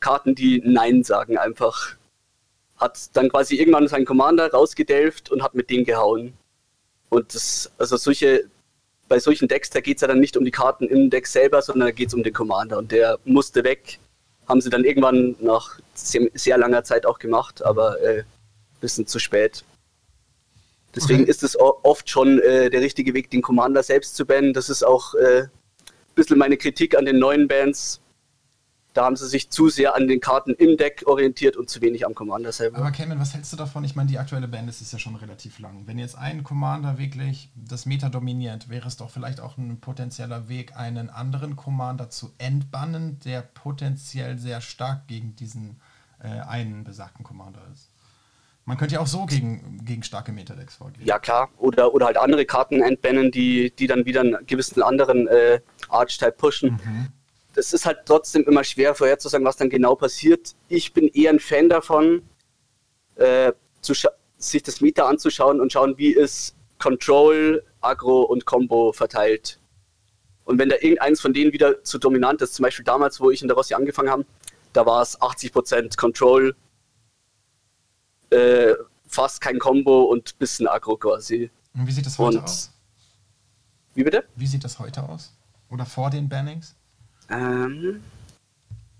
Karten, die Nein sagen einfach. Hat dann quasi irgendwann seinen Commander rausgedelft und hat mit dem gehauen. Und das, also solche, bei solchen Decks, da geht es ja dann nicht um die Karten im Deck selber, sondern da geht es um den Commander. Und der musste weg. Haben sie dann irgendwann nach sehr, sehr langer Zeit auch gemacht, aber äh, bisschen zu spät. Deswegen okay. ist es oft schon äh, der richtige Weg, den Commander selbst zu bannen. Das ist auch äh, ein bisschen meine Kritik an den neuen Bands. Da haben sie sich zu sehr an den Karten im Deck orientiert und zu wenig am Commander selber. Aber Cameron, was hältst du davon? Ich meine, die aktuelle Band ist ja schon relativ lang. Wenn jetzt ein Commander wirklich das Meta dominiert, wäre es doch vielleicht auch ein potenzieller Weg, einen anderen Commander zu entbannen, der potenziell sehr stark gegen diesen äh, einen besagten Commander ist. Man könnte ja auch so gegen, gegen starke Meta-Decks vorgehen. Ja, klar. Oder, oder halt andere Karten entbannen, die, die dann wieder einen gewissen anderen äh, Archetype pushen. Mhm das ist halt trotzdem immer schwer vorherzusagen, was dann genau passiert. Ich bin eher ein Fan davon, äh, sich das Meta anzuschauen und schauen, wie ist Control, Agro und Combo verteilt. Und wenn da irgendeins von denen wieder zu dominant ist, zum Beispiel damals, wo ich in der Rossi angefangen habe, da war es 80% Control, äh, fast kein Combo und bisschen Agro quasi. Und wie sieht das heute und, aus? Wie bitte? Wie sieht das heute aus? Oder vor den Bannings? Ähm,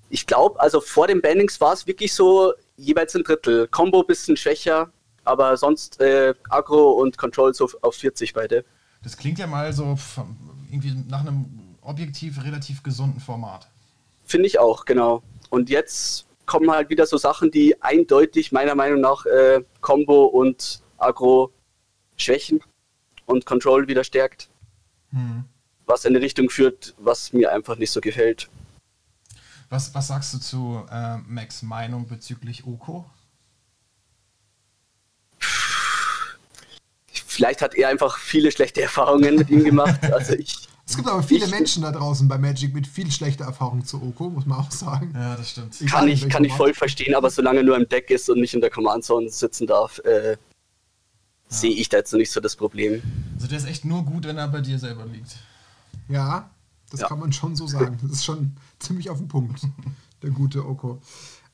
ich glaube, also vor den Bannings war es wirklich so jeweils ein Drittel. Combo bisschen schwächer, aber sonst äh, Agro und Control so auf 40 beide. Das klingt ja mal so irgendwie nach einem objektiv relativ gesunden Format. Finde ich auch, genau. Und jetzt kommen halt wieder so Sachen, die eindeutig meiner Meinung nach äh, Combo und Agro schwächen und Control wieder stärkt. Hm was in eine Richtung führt, was mir einfach nicht so gefällt. Was, was sagst du zu äh, Max Meinung bezüglich Oko? Vielleicht hat er einfach viele schlechte Erfahrungen mit ihm gemacht. <laughs> Also ich, es gibt aber viele ich, Menschen da draußen bei Magic mit viel schlechter Erfahrung zu Oko, muss man auch sagen. Ja, das stimmt. kann ich, kann ich voll verstehen, aber solange er nur im Deck ist und nicht in der Command Zone sitzen darf, äh, ja. sehe ich da jetzt noch nicht so das Problem. Also der ist echt nur gut, wenn er bei dir selber liegt. Ja, das ja. kann man schon so sagen. Das ist schon ziemlich auf den Punkt, der gute Oko.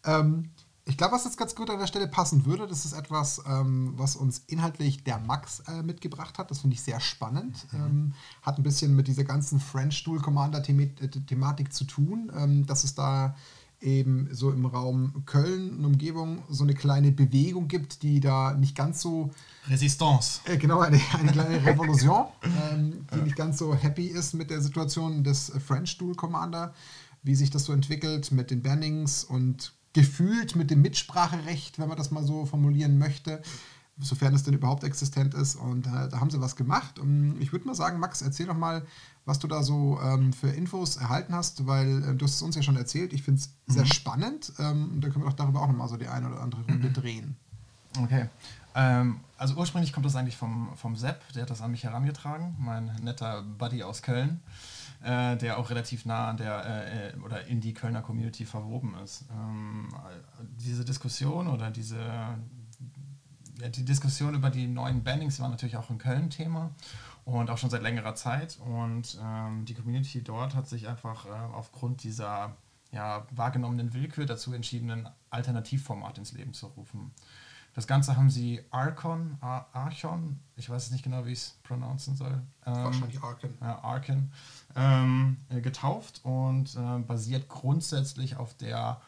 Ähm, ich glaube, was jetzt ganz gut an der Stelle passen würde, das ist etwas, ähm, was uns inhaltlich der Max äh, mitgebracht hat. Das finde ich sehr spannend. Mhm. Ähm, hat ein bisschen mit dieser ganzen French Dual Commander Thematik zu tun, ähm, dass es da eben so im Raum Köln und Umgebung so eine kleine Bewegung gibt, die da nicht ganz so. Resistance. Äh, genau, eine, eine kleine <laughs> Revolution, ähm, die nicht ganz so happy ist mit der Situation des French Dual Commander, wie sich das so entwickelt mit den Bannings und gefühlt mit dem Mitspracherecht, wenn man das mal so formulieren möchte sofern es denn überhaupt existent ist. Und äh, da haben sie was gemacht. Und ich würde mal sagen, Max, erzähl doch mal, was du da so ähm, für Infos erhalten hast, weil äh, du hast es uns ja schon erzählt. Ich finde es mhm. sehr spannend ähm, und da können wir doch darüber auch nochmal so die eine oder andere Runde mhm. drehen. Okay. Ähm, also ursprünglich kommt das eigentlich vom, vom Sepp, der hat das an mich herangetragen, mein netter Buddy aus Köln, äh, der auch relativ nah an der äh, äh oder in die Kölner Community verwoben ist. Ähm, diese Diskussion oder diese ja, die Diskussion über die neuen Bannings war natürlich auch in Köln Thema und auch schon seit längerer Zeit. Und ähm, die Community dort hat sich einfach äh, aufgrund dieser ja, wahrgenommenen Willkür dazu entschieden, ein Alternativformat ins Leben zu rufen. Das Ganze haben sie Archon, Ar Archon, ich weiß nicht genau, wie ich es pronouncen soll. Ähm, Wahrscheinlich Archon. Ja, Archon, ähm, äh, getauft und äh, basiert grundsätzlich auf der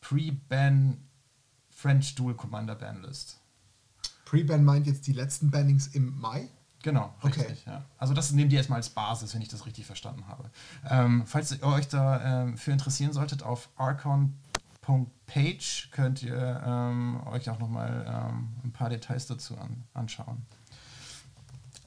Pre-Ban French Dual Commander Banlist. Pre-Ban meint jetzt die letzten Bannings im Mai? Genau, richtig. Okay. Ja. Also das nehmen die erstmal als Basis, wenn ich das richtig verstanden habe. Ähm, falls ihr euch da ähm, für interessieren solltet, auf archon.page könnt ihr ähm, euch auch nochmal ähm, ein paar Details dazu an, anschauen.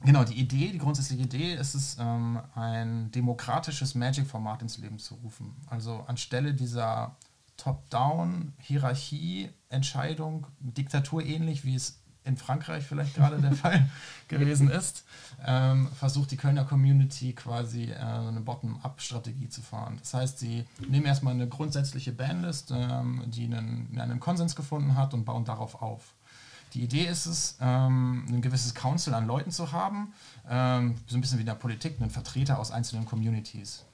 Genau, die Idee, die grundsätzliche Idee ist es, ähm, ein demokratisches Magic-Format ins Leben zu rufen. Also anstelle dieser Top-Down-Hierarchie, Entscheidung, Diktatur ähnlich, wie es in Frankreich vielleicht gerade der <laughs> Fall gewesen ist, ähm, versucht die Kölner Community quasi äh, eine Bottom-up-Strategie zu fahren. Das heißt, sie nehmen erstmal eine grundsätzliche Bandlist, ähm, die einen, einen Konsens gefunden hat und bauen darauf auf. Die Idee ist es, ähm, ein gewisses Council an Leuten zu haben, ähm, so ein bisschen wie in der Politik, einen Vertreter aus einzelnen Communities.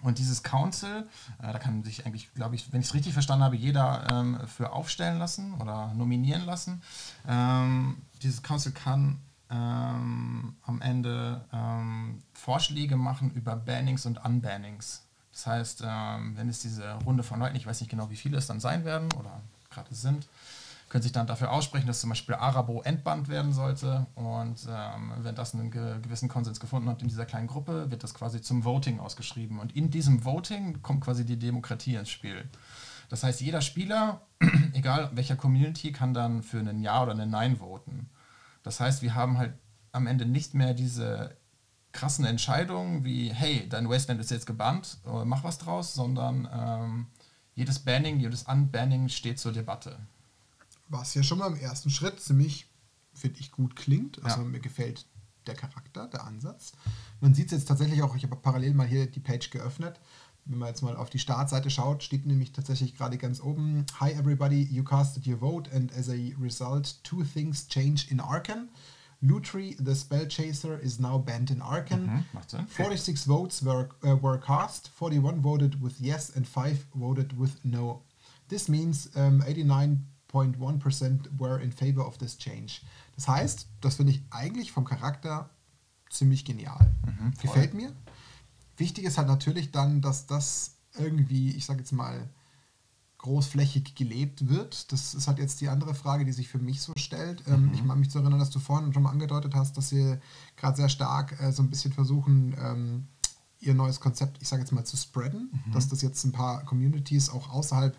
Und dieses Council, äh, da kann sich eigentlich, glaube ich, wenn ich es richtig verstanden habe, jeder ähm, für aufstellen lassen oder nominieren lassen. Ähm, dieses Council kann ähm, am Ende ähm, Vorschläge machen über Bannings und Unbannings. Das heißt, wenn es diese Runde von Leuten, ich weiß nicht genau, wie viele es dann sein werden oder gerade sind, können sich dann dafür aussprechen, dass zum Beispiel Arabo entbannt werden sollte. Und ähm, wenn das einen ge gewissen Konsens gefunden hat in dieser kleinen Gruppe, wird das quasi zum Voting ausgeschrieben. Und in diesem Voting kommt quasi die Demokratie ins Spiel. Das heißt, jeder Spieler, <clears throat> egal welcher Community, kann dann für ein Ja oder ein Nein voten. Das heißt, wir haben halt am Ende nicht mehr diese krassen Entscheidungen wie, hey, dein Wasteland ist jetzt gebannt, äh, mach was draus, sondern ähm, jedes Banning, jedes Unbanning steht zur Debatte was ja schon mal im ersten Schritt ziemlich, finde ich, gut klingt. Also ja. mir gefällt der Charakter, der Ansatz. Man sieht es jetzt tatsächlich auch, ich habe parallel mal hier die Page geöffnet. Wenn man jetzt mal auf die Startseite schaut, steht nämlich tatsächlich gerade ganz oben: Hi everybody, you casted your vote and as a result, two things change in Arkan. Lutri, the spell chaser, is now banned in Arkan. Mhm, 46 votes were, uh, were cast, 41 voted with yes and 5 voted with no. This means um, 89 0.1% were in favor of this change. Das heißt, das finde ich eigentlich vom Charakter ziemlich genial. Mhm, Gefällt mir. Wichtig ist halt natürlich dann, dass das irgendwie, ich sage jetzt mal, großflächig gelebt wird. Das ist halt jetzt die andere Frage, die sich für mich so stellt. Ähm, mhm. Ich meine mich zu erinnern, dass du vorhin schon mal angedeutet hast, dass sie gerade sehr stark äh, so ein bisschen versuchen, ähm, ihr neues Konzept, ich sage jetzt mal, zu spreaden. Mhm. Dass das jetzt ein paar Communities auch außerhalb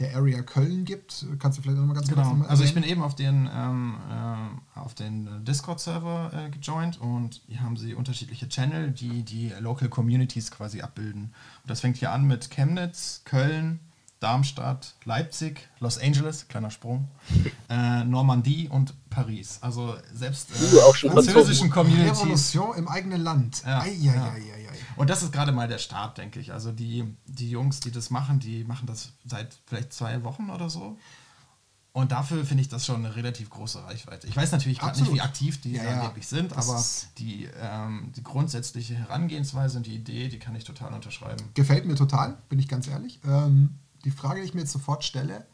der Area Köln gibt. Kannst du vielleicht nochmal ganz genau. kurz nochmal Also ich bin eben auf den, ähm, äh, den Discord-Server äh, gejoint und hier haben sie unterschiedliche Channel, die die Local Communities quasi abbilden. Und das fängt hier an mit Chemnitz, Köln, Darmstadt, Leipzig, Los Angeles, kleiner Sprung, <laughs> äh, Normandie und Paris. Also selbst äh, uh, französischen Communities. Revolution im eigenen Land. Ja, ei, ei, ja. Ei, und das ist gerade mal der Start, denke ich. Also die, die Jungs, die das machen, die machen das seit vielleicht zwei Wochen oder so. Und dafür finde ich das schon eine relativ große Reichweite. Ich weiß natürlich gerade nicht, wie aktiv die ja, ja. wirklich sind, aber die, ähm, die grundsätzliche Herangehensweise und die Idee, die kann ich total unterschreiben. Gefällt mir total, bin ich ganz ehrlich. Ähm, die Frage, die ich mir jetzt sofort stelle,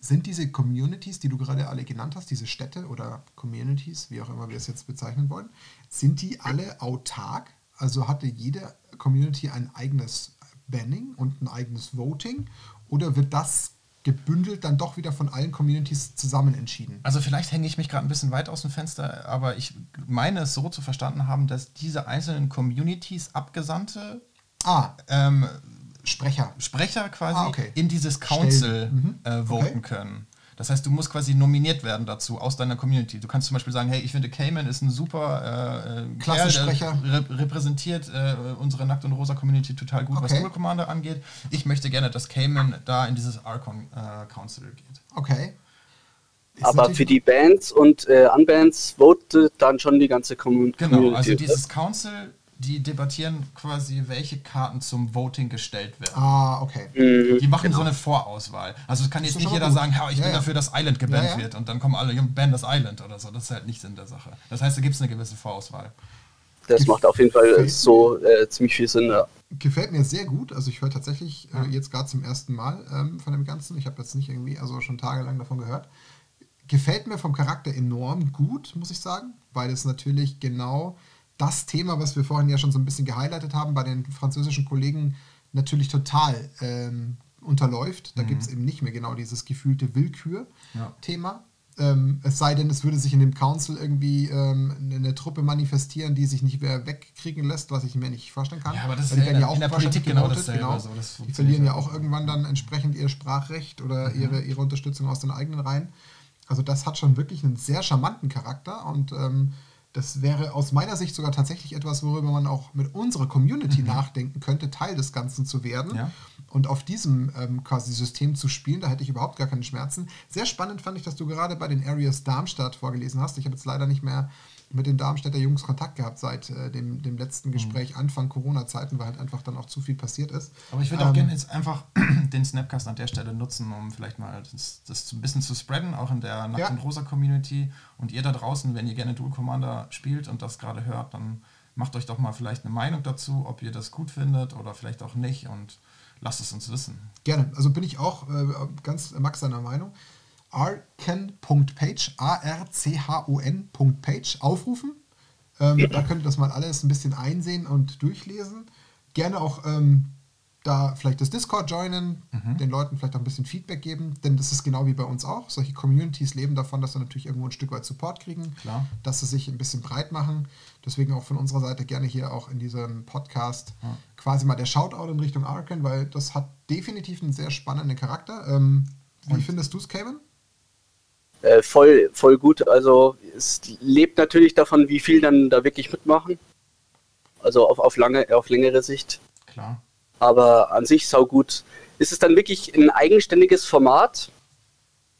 sind diese Communities, die du gerade alle genannt hast, diese Städte oder Communities, wie auch immer wir es jetzt bezeichnen wollen, sind die alle autark? Also hatte jede Community ein eigenes Banning und ein eigenes Voting? Oder wird das gebündelt dann doch wieder von allen Communities zusammen entschieden. Also vielleicht hänge ich mich gerade ein bisschen weit aus dem Fenster, aber ich meine es so zu verstanden haben, dass diese einzelnen Communities Abgesandte ah. ähm, Sprecher. Sprecher quasi ah, okay. in dieses Council mhm. äh, voten okay. können. Das heißt, du musst quasi nominiert werden dazu aus deiner Community. Du kannst zum Beispiel sagen, hey, ich finde Cayman ist ein super äh, Klassensprecher. Rep repräsentiert äh, unsere Nackt- und Rosa Community total gut, okay. was Dual Commander angeht. Ich möchte gerne, dass Cayman da in dieses Archon äh, Council geht. Okay. Ist Aber für die Bands und äh, Unbands votet dann schon die ganze Community. Genau, also dieses Council die debattieren quasi, welche Karten zum Voting gestellt werden. Ah, okay. Mhm, die machen genau. so eine Vorauswahl. Also es kann jetzt nicht jeder gut. sagen, ja, ich ja, bin ja. dafür, dass Island gebannt ja, wird und dann kommen alle, ban das Island oder so. Das ist halt nicht Sinn der Sache. Das heißt, da gibt es eine gewisse Vorauswahl. Das Gef macht auf jeden Fall so äh, ziemlich viel Sinn, ja. Gefällt mir sehr gut. Also ich höre tatsächlich äh, jetzt gerade zum ersten Mal ähm, von dem Ganzen. Ich habe jetzt nicht irgendwie, also schon tagelang davon gehört gefällt mir vom Charakter enorm gut, muss ich sagen, weil es natürlich genau das Thema, was wir vorhin ja schon so ein bisschen gehighlightet haben, bei den französischen Kollegen natürlich total ähm, unterläuft. Da mhm. gibt es eben nicht mehr genau dieses gefühlte Willkür-Thema. Ja. Ähm, es sei denn, es würde sich in dem Council irgendwie ähm, eine, Truppe manifestieren, die sich nicht mehr wegkriegen lässt, was ich mir nicht vorstellen kann. Ja, aber das Weil ist ja, ja auch in der Politik genau dasselbe. Genau. So, das die verlieren ja auch irgendwann dann entsprechend ihr Sprachrecht oder mhm. ihre, ihre Unterstützung aus den eigenen Reihen. Also das hat schon wirklich einen sehr charmanten Charakter und ähm, das wäre aus meiner Sicht sogar tatsächlich etwas, worüber man auch mit unserer Community mhm. nachdenken könnte, Teil des Ganzen zu werden ja. und auf diesem ähm, quasi System zu spielen. Da hätte ich überhaupt gar keine Schmerzen. Sehr spannend fand ich, dass du gerade bei den Areas Darmstadt vorgelesen hast. Ich habe jetzt leider nicht mehr mit den Darmstädter Jungs Kontakt gehabt seit äh, dem, dem letzten mhm. Gespräch mhm. Anfang Corona-Zeiten, weil halt einfach dann auch zu viel passiert ist. Aber ich würde ähm, auch gerne jetzt einfach <clears throat> den Snapcast an der Stelle nutzen, um vielleicht mal das, das ein bisschen zu spreaden, auch in der Nacht- ja. und Rosa-Community. Und ihr da draußen, wenn ihr gerne Dual Commander spielt und das gerade hört, dann macht euch doch mal vielleicht eine Meinung dazu, ob ihr das gut findet oder vielleicht auch nicht und lasst es uns wissen. Gerne, also bin ich auch äh, ganz Max seiner Meinung archon.page, A-R-C-H-O-N.page aufrufen. Ähm, da könnt ihr das mal alles ein bisschen einsehen und durchlesen. Gerne auch ähm, da vielleicht das Discord joinen, mhm. den Leuten vielleicht auch ein bisschen Feedback geben, denn das ist genau wie bei uns auch. Solche Communities leben davon, dass sie natürlich irgendwo ein Stück weit Support kriegen, Klar. dass sie sich ein bisschen breit machen. Deswegen auch von unserer Seite gerne hier auch in diesem Podcast ja. quasi mal der Shoutout in Richtung Arkan, weil das hat definitiv einen sehr spannenden Charakter. Ähm, wie findest du es, Kevin? Äh, voll, voll gut. Also es lebt natürlich davon, wie viel dann da wirklich mitmachen. Also auf, auf, lange, auf längere Sicht. Klar. Aber an sich sau gut. Ist es dann wirklich ein eigenständiges Format?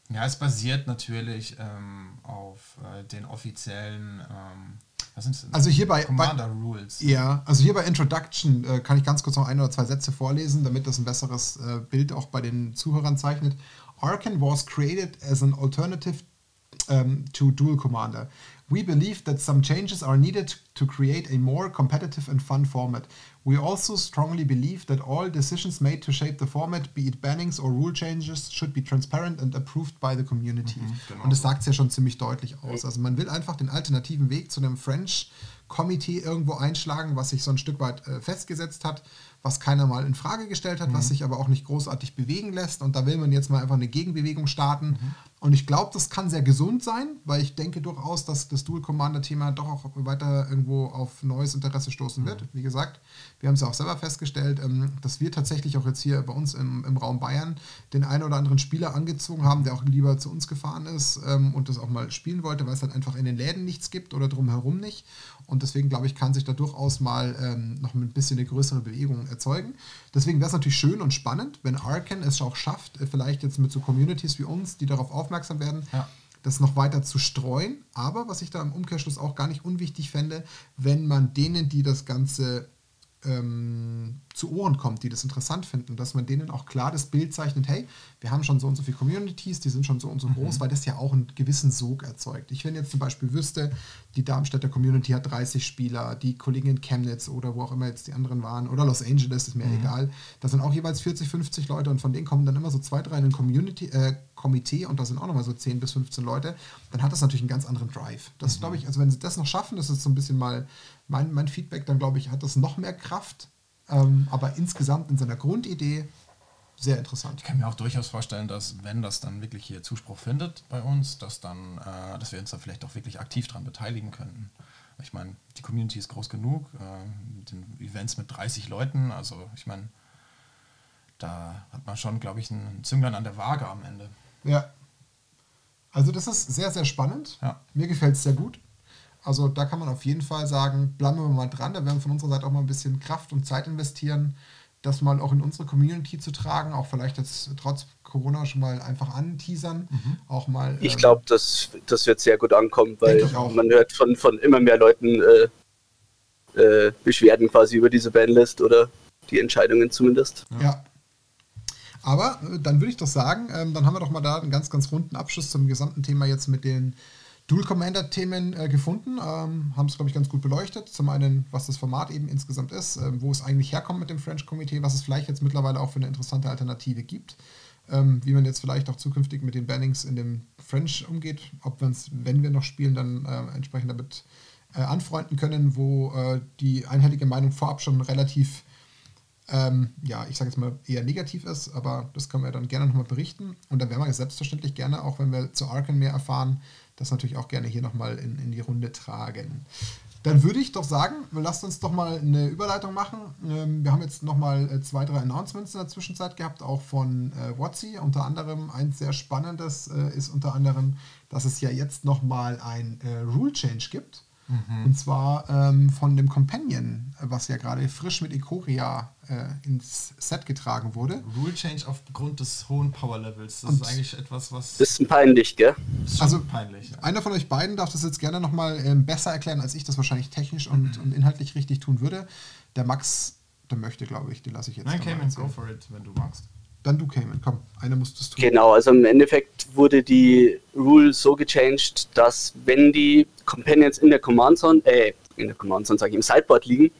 Ja, es basiert natürlich ähm, auf äh, den offiziellen ähm, also hier bei, Commander bei, Rules. Ja, also hier bei Introduction äh, kann ich ganz kurz noch ein oder zwei Sätze vorlesen, damit das ein besseres äh, Bild auch bei den Zuhörern zeichnet. Arkan was created as an alternative um, to Dual Commander. We believe that some changes are needed to create a more competitive and fun format. We also strongly believe that all decisions made to shape the format, be it bannings or rule changes, should be transparent and approved by the community. Mhm, genau. Und das sagt es ja schon ziemlich deutlich aus. Also man will einfach den alternativen Weg zu einem French Committee irgendwo einschlagen, was sich so ein Stück weit äh, festgesetzt hat, was keiner mal in Frage gestellt hat, mhm. was sich aber auch nicht großartig bewegen lässt. Und da will man jetzt mal einfach eine Gegenbewegung starten. Mhm. Und ich glaube, das kann sehr gesund sein, weil ich denke durchaus, dass das Dual Commander-Thema doch auch weiter irgendwo auf neues Interesse stoßen mhm. wird. Wie gesagt, wir haben es ja auch selber festgestellt, ähm, dass wir tatsächlich auch jetzt hier bei uns im, im Raum Bayern den einen oder anderen Spieler angezogen haben, der auch lieber zu uns gefahren ist ähm, und das auch mal spielen wollte, weil es halt einfach in den Läden nichts gibt oder drumherum nicht. Und deswegen glaube ich, kann sich da durchaus mal ähm, noch ein bisschen eine größere Bewegung erzeugen. Deswegen wäre es natürlich schön und spannend, wenn Arkan es auch schafft, äh, vielleicht jetzt mit so Communities wie uns, die darauf aufmerksam werden, ja. das noch weiter zu streuen. Aber was ich da im Umkehrschluss auch gar nicht unwichtig fände, wenn man denen, die das Ganze ähm, zu Ohren kommt, die das interessant finden, dass man denen auch klar das Bild zeichnet, hey, wir haben schon so und so viele Communities, die sind schon so und so groß, mhm. weil das ja auch einen gewissen Sog erzeugt. Ich, wenn jetzt zum Beispiel wüsste, die Darmstädter Community hat 30 Spieler, die Kollegen in Chemnitz oder wo auch immer jetzt die anderen waren, oder Los Angeles, ist mir mhm. egal, da sind auch jeweils 40, 50 Leute und von denen kommen dann immer so zwei, drei in ein Community, äh, Komitee und da sind auch nochmal so 10 bis 15 Leute, dann hat das natürlich einen ganz anderen Drive. Das mhm. glaube ich, also wenn sie das noch schaffen, das ist so ein bisschen mal mein, mein Feedback, dann glaube ich, hat das noch mehr Kraft ähm, aber insgesamt in seiner Grundidee sehr interessant. Ich kann mir auch durchaus vorstellen, dass wenn das dann wirklich hier Zuspruch findet bei uns, dass dann, äh, dass wir uns da vielleicht auch wirklich aktiv dran beteiligen könnten. Ich meine, die Community ist groß genug, äh, mit den Events mit 30 Leuten, also ich meine, da hat man schon, glaube ich, einen Zünglein an der Waage am Ende. Ja. Also das ist sehr, sehr spannend. Ja. Mir gefällt es sehr gut. Also da kann man auf jeden Fall sagen, bleiben wir mal dran. Da werden wir von unserer Seite auch mal ein bisschen Kraft und Zeit investieren, das mal auch in unsere Community zu tragen. Auch vielleicht jetzt trotz Corona schon mal einfach anteasern. Mhm. Auch mal. Ich ähm, glaube, das, das wird sehr gut ankommen, weil man hört von, von immer mehr Leuten äh, äh, Beschwerden quasi über diese Bandlist oder die Entscheidungen zumindest. ja. ja. Aber äh, dann würde ich doch sagen, ähm, dann haben wir doch mal da einen ganz, ganz runden Abschluss zum gesamten Thema jetzt mit den Dual Commander-Themen äh, gefunden, ähm, haben es, glaube ich, ganz gut beleuchtet. Zum einen, was das Format eben insgesamt ist, äh, wo es eigentlich herkommt mit dem French Committee, was es vielleicht jetzt mittlerweile auch für eine interessante Alternative gibt. ähm, wie man jetzt vielleicht auch zukünftig mit den Bannings in dem French umgeht, ob wir uns, wenn wir noch spielen, dann äh, entsprechend damit äh, anfreunden können, wo äh, die einhellige Meinung vorab schon relativ, ähm, ja, ich sage jetzt mal eher negativ ist, aber das können wir dann gerne nochmal berichten. Und dann werden wir selbstverständlich gerne, auch wenn wir zu Arken mehr erfahren, das natürlich auch gerne hier nochmal in, in die Runde tragen. Dann würde ich doch sagen, lasst uns doch mal eine Überleitung machen. Ähm, wir haben jetzt nochmal äh, zwei, drei Announcements in der Zwischenzeit gehabt, auch von äh, Watsi. Unter anderem ein sehr spannendes äh, ist unter anderem, dass es ja jetzt nochmal ein äh, Rule Change gibt. Mhm. Und zwar ähm, von dem Companion, was ja gerade frisch mit Ikoria äh, ins Set getragen wurde. Rule Change aufgrund des hohen Power Levels. Das Und ist eigentlich etwas, was. Bisschen peinlich, gell? Also, peinlich. Ja. Einer von euch beiden darf das jetzt gerne nochmal ähm, besser erklären, als ich das wahrscheinlich technisch und, mhm. und inhaltlich richtig tun würde. Der Max, der möchte, glaube ich, den lasse ich jetzt. Nein, Cayman, go for it, wenn du magst. Dann du, Cayman, komm, einer muss das tun. Genau, also im Endeffekt wurde die Rule so gechanged, dass wenn die Companions in der Command Zone, äh, in der Command Zone, sage ich, im Sideboard liegen,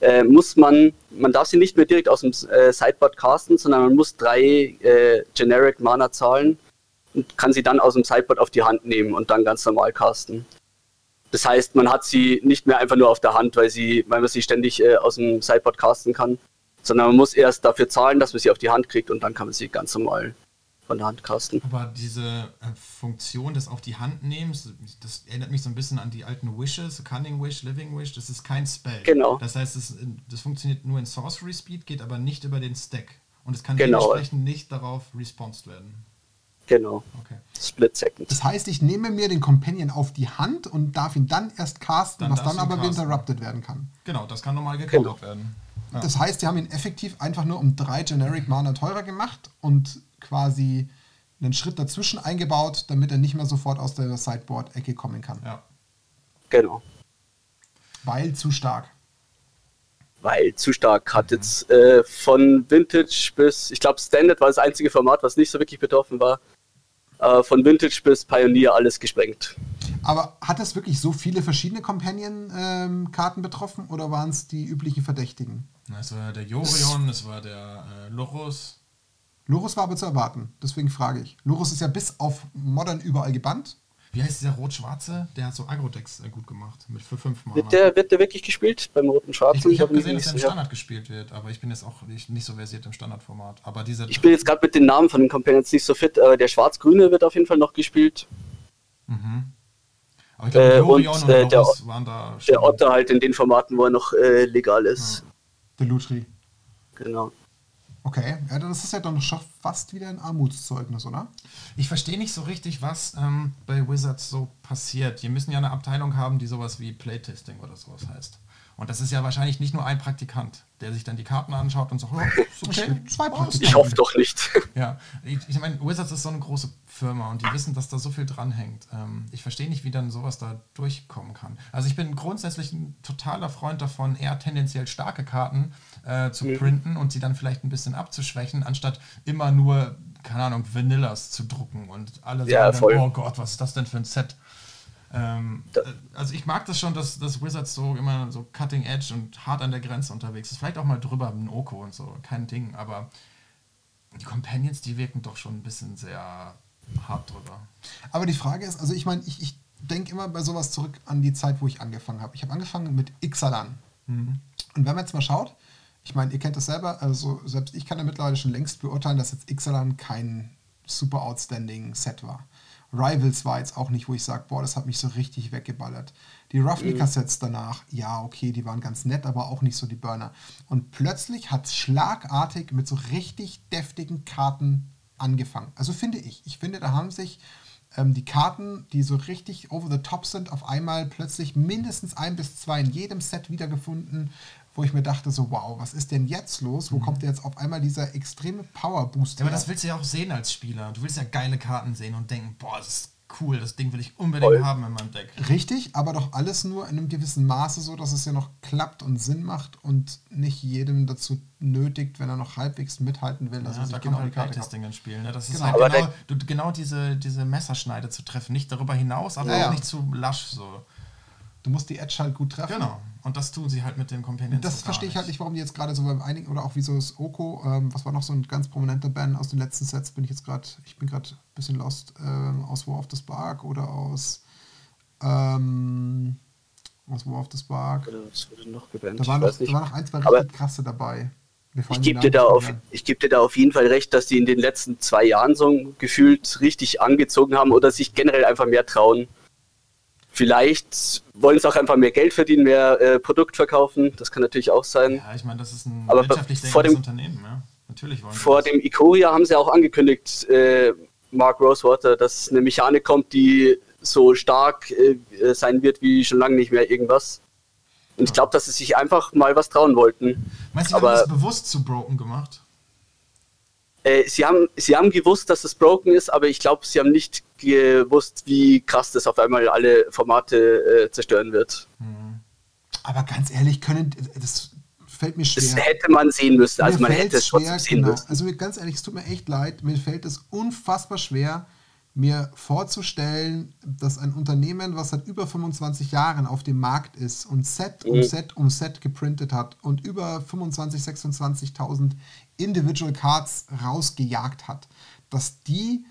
äh, muss man, man darf sie nicht mehr direkt aus dem äh, Sideboard casten, sondern man muss drei äh, Generic Mana zahlen und kann sie dann aus dem Sideboard auf die Hand nehmen und dann ganz normal casten. Das heißt, man hat sie nicht mehr einfach nur auf der Hand, weil, sie, weil man sie ständig äh, aus dem Sideboard casten kann, sondern man muss erst dafür zahlen, dass man sie auf die Hand kriegt und dann kann man sie ganz normal von der Hand casten. Aber diese äh, Funktion des auf die Hand nehmens, das erinnert mich so ein bisschen an die alten Wishes, Cunning Wish, Living Wish, das ist kein Spell. Genau. Das heißt, das, das funktioniert nur in Sorcery Speed, geht aber nicht über den Stack. Und es kann genau. dementsprechend nicht darauf responsed werden. Genau. Okay. Split Second. Das heißt, ich nehme mir den Companion auf die Hand und darf ihn dann erst casten, dann was dann aber casten. interrupted werden kann. Genau, das kann normal gecountert genau. werden. Ja. Das heißt, die haben ihn effektiv einfach nur um drei Generic Mana teurer gemacht und quasi einen Schritt dazwischen eingebaut, damit er nicht mehr sofort aus der Sideboard-Ecke kommen kann. Ja. Genau. Weil zu stark. Weil zu stark hat mhm. jetzt äh, von Vintage bis, ich glaube, Standard war das einzige Format, was nicht so wirklich betroffen war. Äh, von Vintage bis Pioneer alles gesprengt. Aber hat es wirklich so viele verschiedene Companion-Karten ähm, betroffen oder waren es die üblichen Verdächtigen? Es war der Jorion, es war der äh, Lorus. Lorus war aber zu erwarten, deswegen frage ich. Lorus ist ja bis auf Modern überall gebannt. Wie heißt dieser rot-schwarze? Der hat so Agro-Decks äh, gut gemacht, mit für fünf Mal. Wird der, wird der wirklich gespielt beim roten-schwarzen? Ich, ich habe gesehen, dass er im Standard ja. gespielt wird, aber ich bin jetzt auch nicht, nicht so versiert im Standardformat. Aber dieser ich bin jetzt gerade mit den Namen von den Companions nicht so fit, aber der schwarz-grüne wird auf jeden Fall noch gespielt. Mhm. Aber ich glaube, äh, und, und äh, der, waren da Der Otter halt in den Formaten, wo er noch äh, legal ist. Ja. Der Lutri. Genau. Okay, ja, dann ist ja dann schon fast wieder ein Armutszeugnis, oder? Ich verstehe nicht so richtig, was ähm, bei Wizards so passiert. Die müssen ja eine Abteilung haben, die sowas wie Playtesting oder sowas heißt. Und das ist ja wahrscheinlich nicht nur ein Praktikant, der sich dann die Karten anschaut und sagt, oh, <laughs> okay, zwei Praktikanten. Ich hoffe doch nicht. <laughs> Ja, ich, ich meine, Wizards ist so eine große Firma und die wissen, dass da so viel dranhängt. Ähm, ich verstehe nicht, wie dann sowas da durchkommen kann. Also ich bin grundsätzlich ein totaler Freund davon, eher tendenziell starke Karten äh, zu mhm. printen und sie dann vielleicht ein bisschen abzuschwächen, anstatt immer nur, keine Ahnung, Vanillas zu drucken und alle ja, sagen, dann, oh Gott, was ist das denn für ein Set? Ähm, also ich mag das schon, dass, dass Wizards so immer so cutting edge und hart an der Grenze unterwegs ist. Vielleicht auch mal drüber ein Oko und so, kein Ding, aber die Companions, die wirken doch schon ein bisschen sehr hart drüber. Aber die Frage ist, also ich meine, ich, ich denke immer bei sowas zurück an die Zeit, wo ich angefangen habe. Ich habe angefangen mit Ixalan. Mhm. Und wenn man jetzt mal schaut, ich meine, ihr kennt das selber, also selbst ich kann ja mittlerweile schon längst beurteilen, dass jetzt Ixalan kein super outstanding Set war. Rivals war jetzt auch nicht, wo ich sage, boah, das hat mich so richtig weggeballert. Die Ravnica-Sets mhm. danach, ja, okay, die waren ganz nett, aber auch nicht so die Burner. Und plötzlich hat es schlagartig mit so richtig deftigen Karten angefangen. Also finde ich. Ich finde, da haben sich ähm, die Karten, die so richtig over the top sind, auf einmal plötzlich mindestens ein bis zwei in jedem Set wiedergefunden wo ich mir dachte, so, wow, was ist denn jetzt los? Wo mhm. kommt jetzt auf einmal dieser extreme Power-Boost? Ja, aber das willst du ja auch sehen als Spieler. Du willst ja geile Karten sehen und denken, boah, das ist cool, das Ding will ich unbedingt Voll. haben in meinem Deck. Richtig, aber doch alles nur in einem gewissen Maße so, dass es ja noch klappt und Sinn macht und nicht jedem dazu nötigt, wenn er noch halbwegs mithalten will, dass ja, er sich da genau halt die Karte Testing ins Spiel. Ne? Das genau. ist halt genau, du, genau diese, diese Messerschneide zu treffen. Nicht darüber hinaus, aber ja, auch ja. nicht zu lasch so. Du musst die Edge halt gut treffen. Genau. Und das tun sie halt mit dem Companion. Das verstehe ich halt nicht, warum die jetzt gerade so bei einigen, oder auch wie so das Oko, ähm, was war noch so ein ganz prominenter Band aus den letzten Sets, bin ich jetzt gerade, ich bin gerade ein bisschen lost, ähm, aus War of the Spark oder aus, ähm, aus War of the Spark. Oder was wurde noch gebannt? Da waren, ich noch, da waren noch ein, zwei Aber- richtig krasse dabei. Ich gebe dir, da auf, ich geb dir da auf jeden Fall recht, dass die in den letzten zwei Jahren so gefühlt richtig angezogen haben oder sich generell einfach mehr trauen. Vielleicht wollen sie auch einfach mehr Geld verdienen, mehr äh, Produkt verkaufen. Das kann natürlich auch sein. Ja, ich meine, das ist ein Aber wirtschaftlich vor denkendes dem- Unternehmen, ja. Natürlich wollen Vor das. dem Ikoria haben sie auch angekündigt, äh, Mark Rosewater, dass eine Mechanik kommt, die so stark äh, äh, sein wird wie schon lange nicht mehr irgendwas. Und ich glaube, dass sie sich einfach mal was trauen wollten. Meinst du, die haben aber- das bewusst zu broken gemacht? Äh, sie, haben, sie haben gewusst, dass es broken ist, aber ich glaube, sie haben nicht gewusst, wie krass das auf einmal alle Formate äh, zerstören wird. Aber ganz ehrlich, können, das fällt mir schwer. Das hätte man sehen müssen. Also mir man hätte es schwer, sehen genau. müssen. Also mir, ganz ehrlich, es tut mir echt leid. Mir fällt es unfassbar schwer, mir vorzustellen, dass ein Unternehmen, was seit über 25 Jahren auf dem Markt ist und Set um Mhm. Set um Set geprintet hat und über 25, 26.000 Individual Cards rausgejagt hat, dass die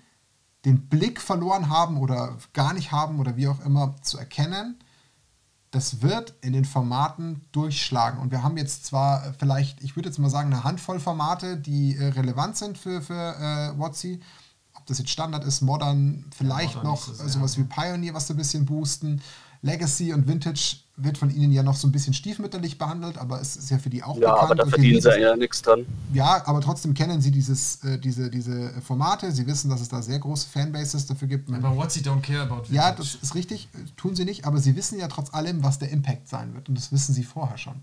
den Blick verloren haben oder gar nicht haben oder wie auch immer zu erkennen, das wird in den Formaten durchschlagen. Und wir haben jetzt zwar vielleicht, ich würde jetzt mal sagen, eine Handvoll Formate, die äh, relevant sind für, für äh, WotC. Ob das jetzt Standard ist, Modern, vielleicht Modern noch so sowas wie Pioneer, was so ein bisschen boosten. Legacy und Vintage wird von ihnen ja noch so ein bisschen stiefmütterlich behandelt, aber es ist ja für die auch Ja, bekannt. aber da verdienen sie ja nichts dran. ja, aber trotzdem kennen sie dieses, äh, diese, diese Formate. Sie wissen, dass es da sehr große Fanbases dafür gibt. Man- Aber what sie don't care about ja, Vintage. das ist richtig, tun sie nicht, aber sie wissen ja trotz allem, was der Impact sein wird. Und das wissen sie vorher schon.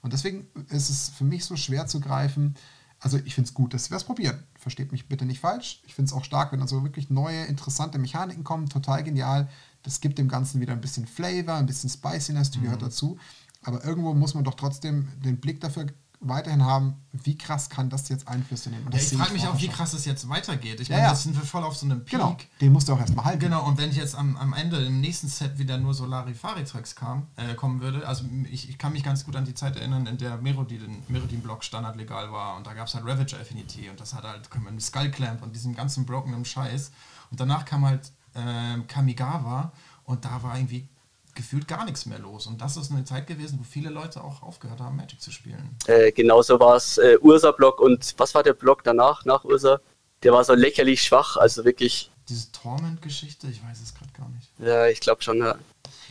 Und deswegen ist es für mich so schwer zu greifen. Also ich finde es gut, dass sie was probieren. Versteht mich bitte nicht falsch. Ich finde es auch stark, wenn also wirklich neue, interessante Mechaniken kommen. Total genial. Das gibt dem Ganzen wieder ein bisschen Flavor, ein bisschen Spiciness, die Mhm. gehört dazu. Aber irgendwo muss man doch trotzdem den Blick dafür weiterhin haben, wie krass kann das jetzt Einflüsse nehmen. Und Ja, ich frage mich auch, wie krass es jetzt weitergeht. Ich Ja, meine, ja. jetzt sind wir voll auf so einem Peak. Genau, den musst du auch erstmal halten. Genau, und wenn ich jetzt am, am Ende im nächsten Set wieder nur Solarifari-Tracks kam, äh, kommen würde, also ich, ich kann mich ganz gut an die Zeit erinnern, in der Merodin, Merodin-Block standardlegal war und da gab es halt Ravager Affinity und das hat halt mit Skull Clamp und diesem ganzen brokenen Scheiß. Und danach kam halt ähm, Kamigawa und da war irgendwie gefühlt gar nichts mehr los. Und das ist eine Zeit gewesen, wo viele Leute auch aufgehört haben, Magic zu spielen. Äh, genauso war es äh, Ursa-Block und was war der Block danach, nach Ursa? Der war so lächerlich schwach, also wirklich, Diese Torment-Geschichte, ich weiß es gerade gar nicht. ja, ich glaube schon, ja.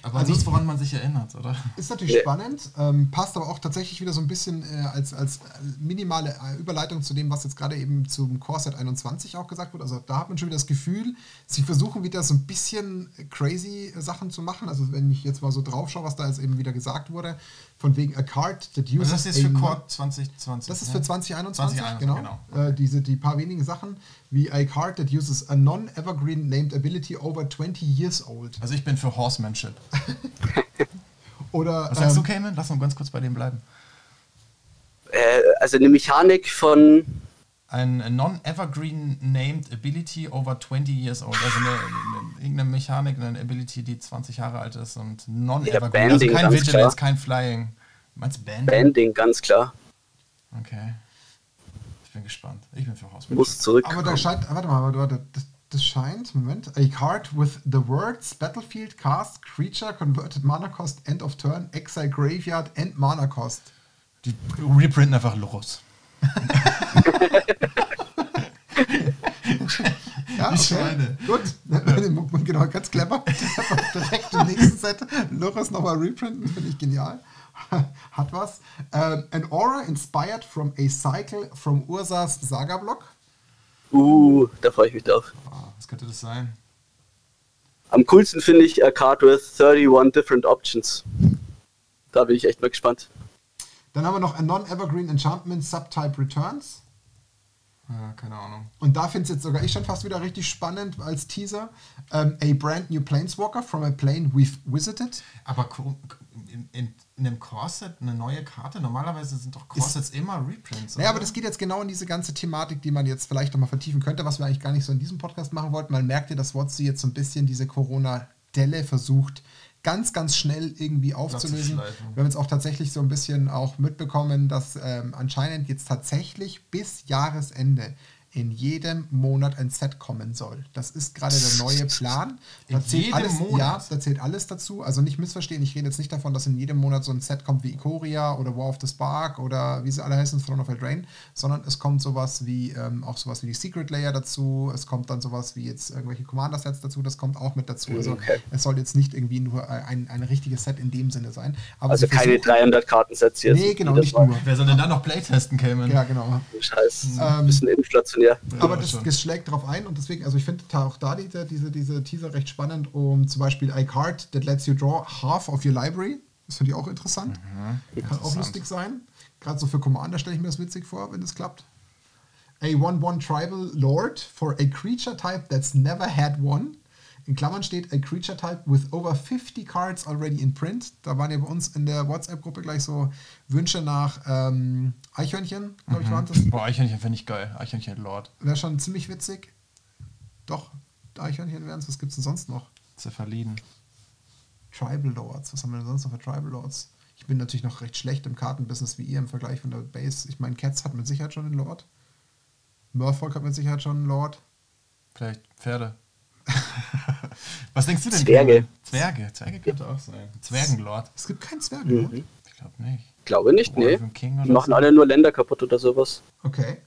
Aber Also- nichts, woran man sich erinnert, oder? Ist natürlich Nee. spannend, ähm, passt aber auch tatsächlich wieder so ein bisschen äh, als, als äh, minimale äh, Überleitung zu dem, was jetzt gerade eben zum Core-Set 21 auch gesagt wurde. Also da hat man schon wieder das Gefühl, sie versuchen wieder so ein bisschen crazy äh, Sachen zu machen. Also wenn ich jetzt mal so drauf schaue, was da jetzt eben wieder gesagt wurde, von wegen a card that uses Also das ist a für Core 2020. das ist ne? für 2021, 2021, genau. Äh, diese, die paar wenigen Sachen, wie a card that uses a non-evergreen named ability over 20 years old. Also ich bin für Horsemanship. <laughs> Oder Was sagst ähm, du, Cayman? Lass uns ganz kurz bei dem bleiben. Äh, also eine Mechanik von, Ein Non-Evergreen Named Ability over 20 years old. Also eine, eine, irgendeine Mechanik, eine Ability, die 20 Jahre alt ist und Non-Evergreen. Ja, also Banding, kein Vigilance, klar. kein Flying. Meinst du Banding? Banding, ganz klar. Okay. Ich bin gespannt. Ich bin für Horsemanship. Muss zurück. Aber da scheint, warte mal, warte, warte, das, das scheint, Moment, a card with the words Battlefield, Cast, Creature, Converted Mana Cost, End of Turn, Exile Graveyard, End Mana Cost. Die reprinten einfach los. Ja, Die Schweine. Gut, <laughs> genau, ganz clever. <laughs> Direkt im nächsten Set Loris nochmal reprinten, finde ich genial. <laughs> Hat was. Ähm, an Aura inspired from a cycle from Ursas Saga Block. Uh, da freue ich mich drauf. Ah, was könnte das sein? Am coolsten finde ich a card with 31 different options. Da bin ich echt mal gespannt. Dann haben wir noch a Non-Evergreen Enchantment Subtype Returns. Ja, keine Ahnung. Und da finde ich jetzt sogar ich schon fast wieder richtig spannend als Teaser. Ähm, a brand new Planeswalker from a plane we've visited. Aber in, in, in einem Corset eine neue Karte? Normalerweise sind doch Corsets immer Reprints. Naja, aber das geht jetzt genau in diese ganze Thematik, die man jetzt vielleicht nochmal vertiefen könnte, was wir eigentlich gar nicht so in diesem Podcast machen wollten. Man merkt ja, dass WotC jetzt so ein bisschen diese Corona-Delle versucht, ganz, ganz schnell irgendwie aufzulösen. Wir haben jetzt auch tatsächlich so ein bisschen auch mitbekommen, dass ähm, anscheinend jetzt tatsächlich bis Jahresende in jedem Monat ein Set kommen soll. Das ist gerade der neue Plan. Da In zählt jedem alles, Monat? Ja, da zählt alles dazu. Also nicht missverstehen, ich rede jetzt nicht davon, dass in jedem Monat so ein Set kommt wie Ikoria oder War of the Spark oder wie sie alle heißen, Throne of Eldraine, sondern es kommt sowas wie ähm, auch sowas wie die Secret Layer dazu, es kommt dann sowas wie jetzt irgendwelche Commander-Sets dazu, das kommt auch mit dazu. Also Okay. es soll jetzt nicht irgendwie nur ein, ein richtiges Set in dem Sinne sein. Aber Also keine versuchen- 300 Kartensets jetzt. Nee, genau, nicht Mal. nur. Wer soll denn da noch Playtesten, Cayman? Ja, genau. Scheiß. Ähm, bisschen inflationär. Aber Ja, das, schon. das schlägt darauf ein und deswegen, also ich finde auch da diese, diese, diese Teaser recht spannend, um zum Beispiel a card that lets you draw half of your library. Das finde ich auch interessant. Kann auch Interessant. lustig sein. Gerade so für Commander stelle ich mir das witzig vor, wenn das klappt. A 1-1 Tribal Lord for a creature type that's never had one. In Klammern steht a creature type with over 50 cards already in print. Da waren ja bei uns in der WhatsApp-Gruppe gleich so Wünsche nach ähm, Eichhörnchen, glaube ich, waren das. Boah, Eichhörnchen finde ich geil. Eichhörnchen Lord. Wäre schon ziemlich witzig. Doch, Eichhörnchen wären es. Was gibt es denn sonst noch? Zerverliehen. Tribal Lords. Was haben wir denn sonst noch für Tribal Lords? Ich bin natürlich noch recht schlecht im Kartenbusiness wie ihr im Vergleich von der Base. Ich meine, Cats hat mit Sicherheit schon einen Lord. Murfolk hat mit Sicherheit schon einen Lord. Vielleicht Pferde. <laughs> Was denkst du denn? Zwerge. Zwerge. Zwerge könnte auch sein. Zwergenlord. Es gibt keinen Zwergenlord. Mhm. Ich glaube nicht. Glaube nicht, nee. Wolfen King oder Die machen so. alle nur Länder kaputt oder sowas. Okay.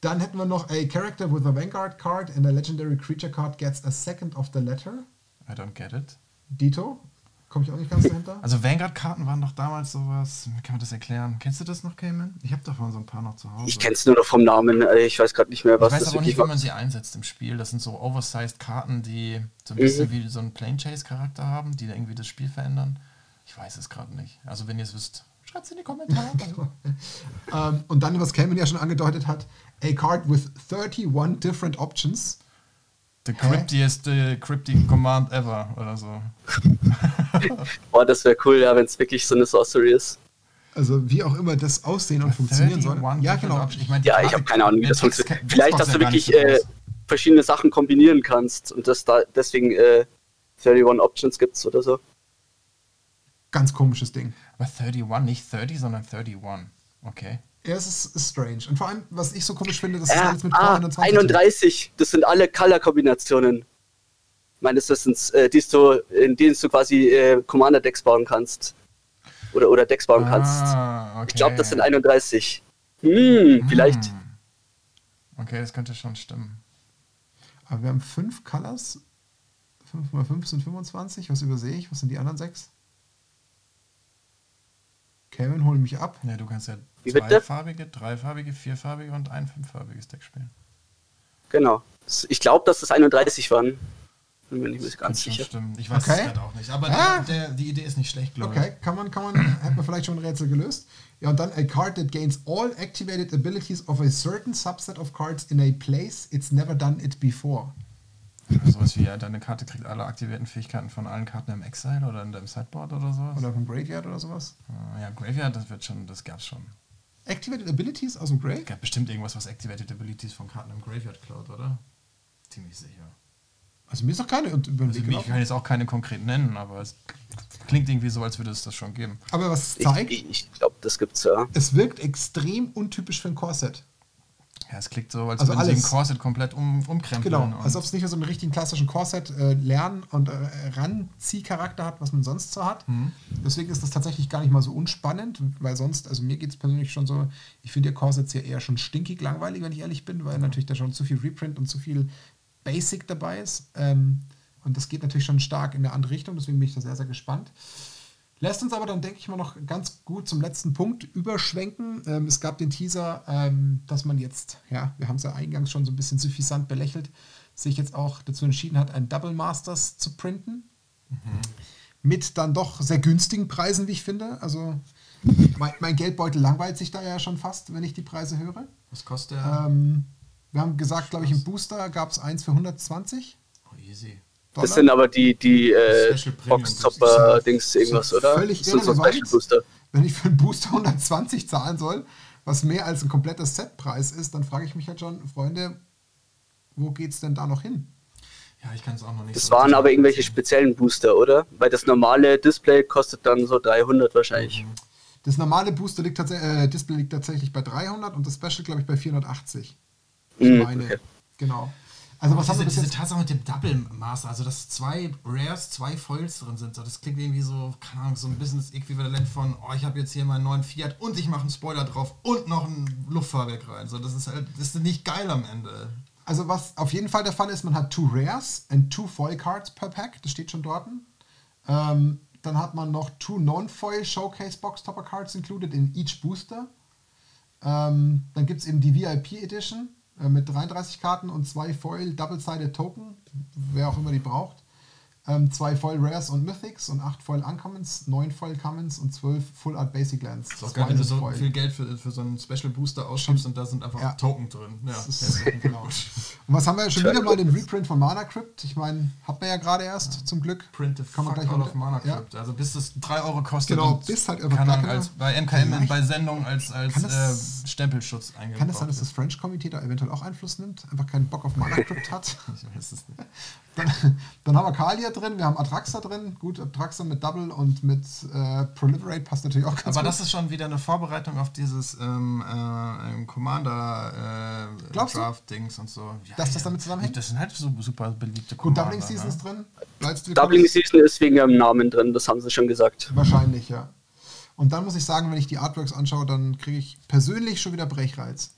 Dann hätten wir noch a character with a Vanguard card and a legendary creature card gets a second of the letter. I don't get it. Dito. Komme ich auch nicht ganz dahinter. Also Vanguard-Karten waren doch damals sowas. Wie kann man das erklären? Kennst du das noch, Cayman? Ich habe davon so ein paar noch zu Hause. Ich kenne es nur noch vom Namen. äh, Ich weiß gerade nicht mehr, Ich was weiß das aber wirklich nicht, wie man war. sie einsetzt im Spiel. Das sind so oversized Karten, die so ein Mhm. bisschen wie so einen Plane Chase Charakter haben, die irgendwie das Spiel verändern. Ich weiß es gerade nicht. Also wenn ihr es wisst, schreibt es in die Kommentare. <laughs> Ähm, und dann, was Cameron ja schon angedeutet hat, a card with 31 different options. The cryptiest uh, cryptic command ever oder so. <laughs> Boah, das wäre cool, ja, wenn es wirklich so eine Sorcery ist. Also wie auch immer das aussehen und funktionieren soll. 31 Ja, different genau. Ich mein, Ja, ich habe keine Ahnung, wie das funktioniert. Vielleicht, dass du wirklich so äh, verschiedene Sachen kombinieren kannst und das da deswegen äh, 31 Options gibt's oder so. Ganz komisches Ding. Aber 31, nicht 30, sondern 31. Okay. Ja, es ist, strange. Und vor allem, was ich so komisch finde, das ist Ja, alles mit ah, 21. 31, das sind alle Color-Kombinationen. Meines Wissens, äh, die du, in denen du quasi äh, Commander-Decks bauen kannst. Oder, oder Decks bauen kannst. Ah, okay. Ich glaube, das sind 31. Hm, vielleicht. Hm. Okay, das könnte schon stimmen. Aber wir haben fünf Colors. 5 mal 5 sind 25. Was übersehe ich? Was sind die anderen sechs? Kevin, hol mich ab. Ja, du kannst ja Wie bitte? zweifarbige, dreifarbige, vierfarbige und ein fünffarbiges Deck spielen. Genau. Ich glaube, dass das 31 waren. Bin mir nicht ganz sicher. stimmen. Ich weiß Okay. es gerade auch nicht. Aber Ah. der, der, die Idee ist nicht schlecht, glaube Okay, kann man, kann man, <clears throat> hat man vielleicht schon ein Rätsel gelöst. Ja, und dann a card that gains all activated abilities of a certain subset of cards in a place it's never done it before. <laughs> Sowas wie, ja, deine Karte kriegt alle aktivierten Fähigkeiten von allen Karten im Exile oder in deinem Sideboard oder sowas. Oder vom Graveyard oder sowas. Ah, ja, Graveyard, das wird schon, das gab's schon. Activated abilities aus dem Grave? Es gab bestimmt irgendwas, was Activated Abilities von Karten im Graveyard klaut, oder? Ziemlich sicher. Also mir ist noch keine über Also ich kann jetzt auch keine konkret nennen, aber es klingt irgendwie so, als würde es das schon geben. Aber was zeigt, ich, ich glaube, das gibt's ja. es wirkt extrem untypisch für ein Core-Set. Ja, es klingt so, als Also würden sie ein. Corset komplett um, umkrempeln. Genau, als ob es nicht so einen richtigen klassischen Core-Set äh, lernen und äh, Ranziehcharakter hat, was man sonst so hat. Mhm. Deswegen ist das tatsächlich gar nicht mal so unspannend, weil sonst, also mir geht es persönlich schon so, ich finde ja Core-Sets ja eher schon stinkig langweilig, wenn ich ehrlich bin, weil natürlich da schon zu viel Reprint und zu viel Basic dabei ist. Ähm, und das geht natürlich schon stark in eine andere Richtung, deswegen bin ich da sehr, sehr gespannt. Lässt uns aber dann, denke ich mal, noch ganz gut zum letzten Punkt überschwenken. Ähm, es gab den Teaser, ähm, dass man jetzt, ja, wir haben es ja eingangs schon so ein bisschen suffisant belächelt, sich jetzt auch dazu entschieden hat, ein Double Masters zu printen. Mit dann doch sehr günstigen Preisen, wie ich finde. Also mein, mein Geldbeutel langweilt sich da ja schon fast, wenn ich die Preise höre. Was kostet der? Ähm, wir haben gesagt, glaube ich, im Booster gab es eins für 120 oh, easy. Dollar. Das sind aber die, die äh, Box-Topper-Dings irgendwas, So oder? völlig Das sind so. Special Booster. wenn ich für einen Booster <laughs> 120 zahlen soll, was mehr als ein kompletter Setpreis ist, dann frage ich mich halt schon, Freunde, wo geht's denn da noch hin? Ja, ich kann es auch noch nicht Das so waren aber irgendwelche speziellen Booster, oder? Weil das normale Display kostet dann so 300 wahrscheinlich. Das normale Booster liegt tatsächlich, äh, Display liegt tatsächlich bei 300 und das Special, glaube ich, bei 480. Ich Mhm, meine. okay. Genau. Also was haben wir diese, diese? Tatsache mit dem Double Master, also dass zwei Rares, zwei Foils drin sind, das klingt irgendwie so, keine Ahnung, so ein bisschen das Äquivalent von, oh, ich habe jetzt hier meinen neuen Fiat und ich mache einen Spoiler drauf und noch ein Luftfahrwerk rein. So, das ist halt, das ist nicht geil am Ende. Also was auf jeden Fall der Fall ist, man hat two Rares and two Foil Cards per Pack, das steht schon dort. Ähm, dann hat man noch two Non-Foil Showcase Box Topper Cards included in each Booster. Ähm, dann gibt es eben die VIP Edition mit 33 Karten und zwei Foil Double-Sided Token, wer auch immer die braucht. Ähm, zwei Foil Rares und Mythics und acht Foil Uncommons, neun Foil Commons und zwölf Full Art Basic Lands. Ist auch Zwei geil, wenn du so Foil. viel Geld für, für so einen Special Booster ausgibst und da sind einfach Ja. Token drin. Ja, Das ist- <laughs> genau. Und was haben wir schon wieder mal den Reprint von Mana Crypt? Ich meine, hat man ja gerade erst, zum Glück. Print the Kann man fuck gleich out of Mana ja. Crypt. Also bis das 3 Euro kostet. Genau, bis halt keine- als bei MKM bei Sendung als, als das- äh, Stempelschutz eingebaut Kann es sein, dass das. French Committee da eventuell auch Einfluss nimmt? Einfach keinen Bock auf Mana Crypt hat? <laughs> Ich weiß es nicht. Dann, dann haben wir Kalia drin, wir haben Atraxa drin. Gut, Atraxa mit Double und mit äh, Proliferate passt natürlich auch ganz Aber gut. das ist schon wieder eine Vorbereitung auf dieses ähm, äh, Commander äh, und so. Ja, Dass das damit zusammenhängt? Das sind halt so super beliebte gut, Commander. Doubling Season ist ne? drin. Leitst du Doubling Season ist wegen ihrem Namen drin, das haben sie schon gesagt. Wahrscheinlich, ja. Und dann muss ich sagen, wenn ich die Artworks anschaue, dann kriege ich persönlich schon wieder Brechreiz.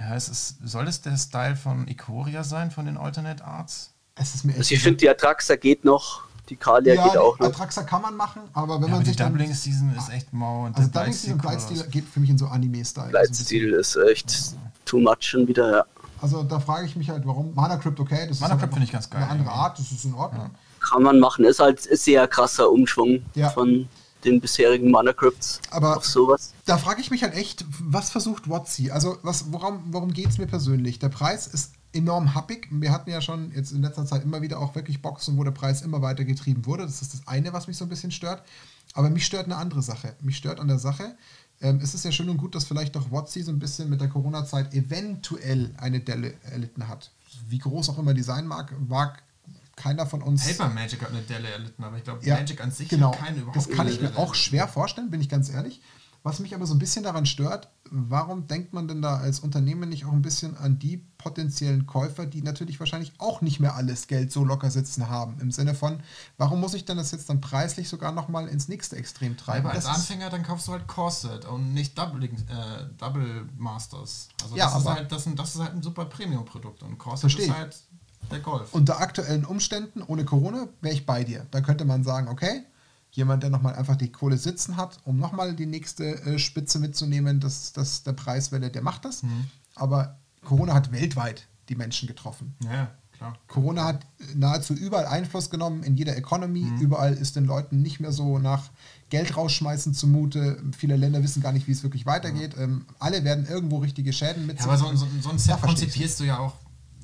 Ja, es ist, soll es der Style von Ikoria sein, von den Alternate Arts? Es ist mir echt. Also ich finde, die Atraxa geht noch, die Kalia ja, geht die auch noch. Atraxa kann man machen, aber wenn Ja, man aber die sich dann. Doubling Season ist echt mau. Und Also Doubling Season und Blightstil geht für mich in so Anime-Style. Leitstil ist echt too much schon wieder, ja. Also da frage ich mich halt, warum. Mana Crypt, okay, das Mana ist Crypt halt finde ich ganz geil Eine andere. Art, das ist in Ordnung. Kann man machen, ist halt ein sehr krasser Umschwung Ja. von den bisherigen Mana Crypts Aber- auf sowas. Da frage ich mich halt echt, was versucht WotC? Also was, worum, worum geht es mir persönlich? Der Preis ist enorm happig. Wir hatten ja schon jetzt in letzter Zeit immer wieder auch wirklich Boxen, wo der Preis immer weiter getrieben wurde. Das ist das eine, was mich so ein bisschen stört. Aber mich stört eine andere Sache. Mich stört an der Sache, ähm, es ist ja schön und gut, dass vielleicht doch WotC so ein bisschen mit der Corona-Zeit eventuell eine Delle erlitten hat. Wie groß auch immer die sein mag, mag keiner von uns. Paper Magic hat eine Delle erlitten, aber ich glaube, Ja, Magic an sich genau. hat keine überhaupt Das kann ich mir auch schwer vorstellen, bin ich ganz ehrlich. Was mich aber so ein bisschen daran stört, warum denkt man denn da als Unternehmen nicht auch ein bisschen an die potenziellen Käufer, die natürlich wahrscheinlich auch nicht mehr alles Geld so locker sitzen haben? Im Sinne von, warum muss ich denn das jetzt dann preislich sogar nochmal ins nächste Extrem treiben? Aber als Das Anfänger, dann kaufst du halt Corset und nicht Double, äh, Double Masters. Also Ja, das, ist halt, das, das ist halt ein super Premium-Produkt und Corset ist halt der Golf. unter aktuellen Umständen, ohne Corona, wäre ich bei dir. Da könnte man sagen, okay, jemand, der nochmal einfach die Kohle sitzen hat, um nochmal die nächste äh, Spitze mitzunehmen, das, das der Preiswelle, der macht das. Mhm. Aber Corona hat weltweit die Menschen getroffen. ja, klar. Corona hat nahezu überall Einfluss genommen, in jeder Economy. Mhm. Überall ist den Leuten nicht mehr so nach Geld rausschmeißen zumute. Viele Länder wissen gar nicht, wie es wirklich weitergeht. Ähm, alle werden irgendwo richtige Schäden mit Ja, aber so, so, so ein Set konzipierst du ja auch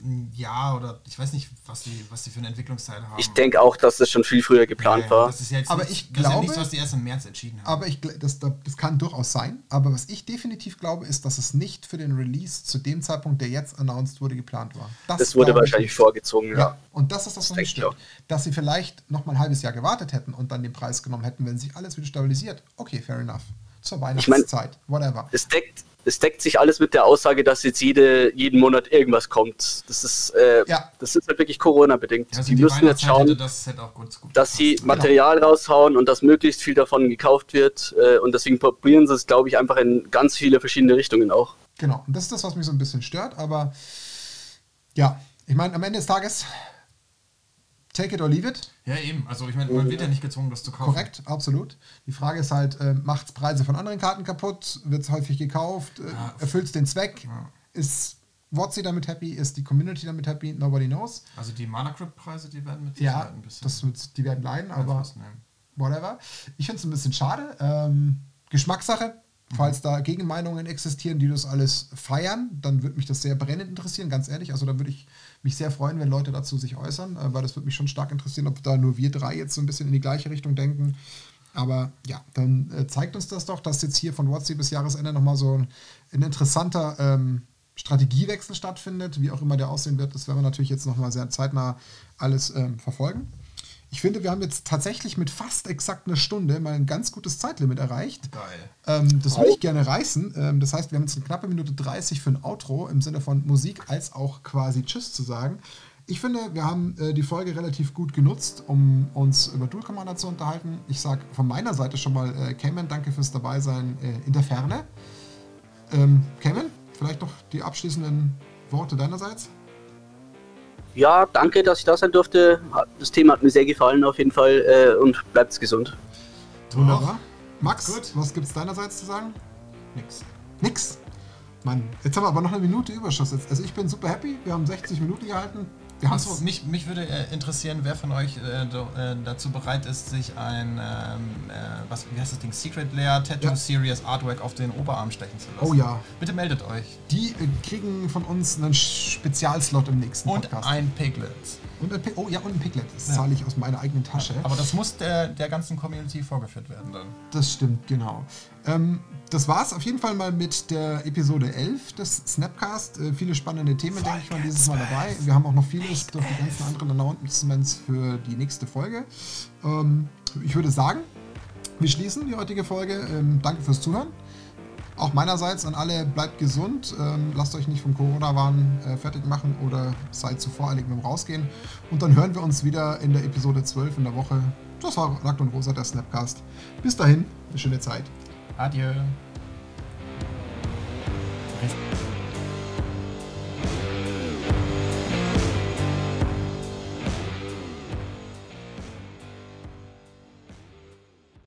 ein Jahr oder ich weiß nicht, was die, was die für eine Entwicklungszeit haben. Ich denke auch, dass das schon viel früher geplant Ja, war. Das ist ja jetzt Aber nicht, ich das ist ja glaube- nichts, was die erst im März entschieden haben. Aber ich, das, das kann durchaus sein. Aber was ich definitiv glaube, ist, dass es nicht für den Release zu dem Zeitpunkt, der jetzt announced wurde, geplant war. Das wurde glaube ich wahrscheinlich nicht. vorgezogen, Ja. ja. und das ist das, was mich ich stört. Dass sie vielleicht noch mal ein halbes Jahr gewartet hätten und dann den Preis genommen hätten, wenn sich alles wieder stabilisiert. Okay, fair enough. Zur mein- Weihnachtszeit, whatever. Es deckt, es deckt sich alles mit der Aussage, dass jetzt jede, jeden Monat irgendwas kommt. Das ist, äh, Ja. das ist halt wirklich Corona-bedingt. Ja, also die die müssen jetzt schauen, das dass sie. Material raushauen und dass möglichst viel davon gekauft wird. Äh, und deswegen probieren sie es, glaube ich, einfach in ganz viele verschiedene Richtungen auch. Genau. Und das ist das, was mich so ein bisschen stört. Aber ja, ich meine, am Ende des Tages, take it or leave it. Ja, eben. Also ich meine, man wird ja nicht gezwungen, das zu kaufen. Korrekt, absolut. Die Frage ist halt, äh, macht es Preise von anderen Karten kaputt? Wird es häufig gekauft? Äh, Ja. Erfüllt es den Zweck? Ja. Ist WotC damit happy? Ist die Community damit happy? Nobody knows. Also die Mana Crypt Preise, die werden mit Ja, ein bisschen das wird, die werden leiden, aber whatever. Ich finde es ein bisschen schade. Ähm, Geschmackssache. Falls da Gegenmeinungen existieren, die das alles feiern, dann würde mich das sehr brennend interessieren, ganz ehrlich. Also da würde ich mich sehr freuen, wenn Leute dazu sich äußern, äh, weil das würde mich schon stark interessieren, ob da nur wir drei jetzt so ein bisschen in die gleiche Richtung denken. Aber ja, dann äh, zeigt uns das doch, dass jetzt hier von WhatsApp bis Jahresende nochmal so ein, ein interessanter ähm, Strategiewechsel stattfindet, wie auch immer der aussehen wird, das werden wir natürlich jetzt nochmal sehr zeitnah alles ähm, verfolgen. Ich finde, wir haben jetzt tatsächlich mit fast exakt einer Stunde mal ein ganz gutes Zeitlimit erreicht. Geil. Ähm, das würde ich gerne reißen. Ähm, das heißt, wir haben jetzt eine knappe Minute 30 für ein Outro im Sinne von Musik als auch quasi Tschüss zu sagen. Ich finde, wir haben äh, die Folge relativ gut genutzt, um uns über Dual Commander zu unterhalten. Ich sage von meiner Seite schon mal, äh, Cayman, danke fürs Dabeisein äh, in der Ferne. Ähm, Cayman, vielleicht noch die abschließenden Worte deinerseits? Ja, danke, dass ich da sein durfte. Das Thema hat mir sehr gefallen auf jeden Fall äh, und bleibt gesund. Wunderbar. Max, Gut. was gibt's deinerseits zu sagen? Nix. Nix. Mann, jetzt haben wir aber noch eine Minute Überschuss. Jetzt. Also ich bin super happy. Wir haben 60 Minuten gehalten. Haben Achso, mich, mich würde äh, interessieren, wer von euch äh, äh, dazu bereit ist, sich ein, ähm, äh, was, wie heißt das Ding, Secret Lair Tattoo Ja. Series Artwork auf den Oberarm stechen zu lassen. Oh ja. Bitte meldet euch. Die äh, kriegen von uns einen Spezialslot im nächsten Und Podcast. ein Piglet. Und ein oh ja, und ein Piglet. Das Ja. zahle ich aus meiner eigenen Tasche. Aber das muss der, der ganzen Community vorgeführt werden dann. Das stimmt, genau. Ähm, das war's auf jeden Fall mal mit der Episode 11 des Snapcast. Äh, viele spannende Themen, denke ich mal, dieses Mal dabei. Wir haben auch noch vieles durch die ganzen anderen Announcements für die nächste Folge. Ähm, ich würde sagen, wir schließen die heutige Folge. Ähm, danke fürs Zuhören. Auch meinerseits an alle, bleibt gesund, ähm, lasst euch nicht vom Corona-Wahn äh, fertig machen oder seid zu voreilig mit dem Rausgehen. Und dann hören wir uns wieder in der Episode 12 in der Woche. Das war Rakt und Rosa, der Snapcast. Bis dahin, eine schöne Zeit. Adieu.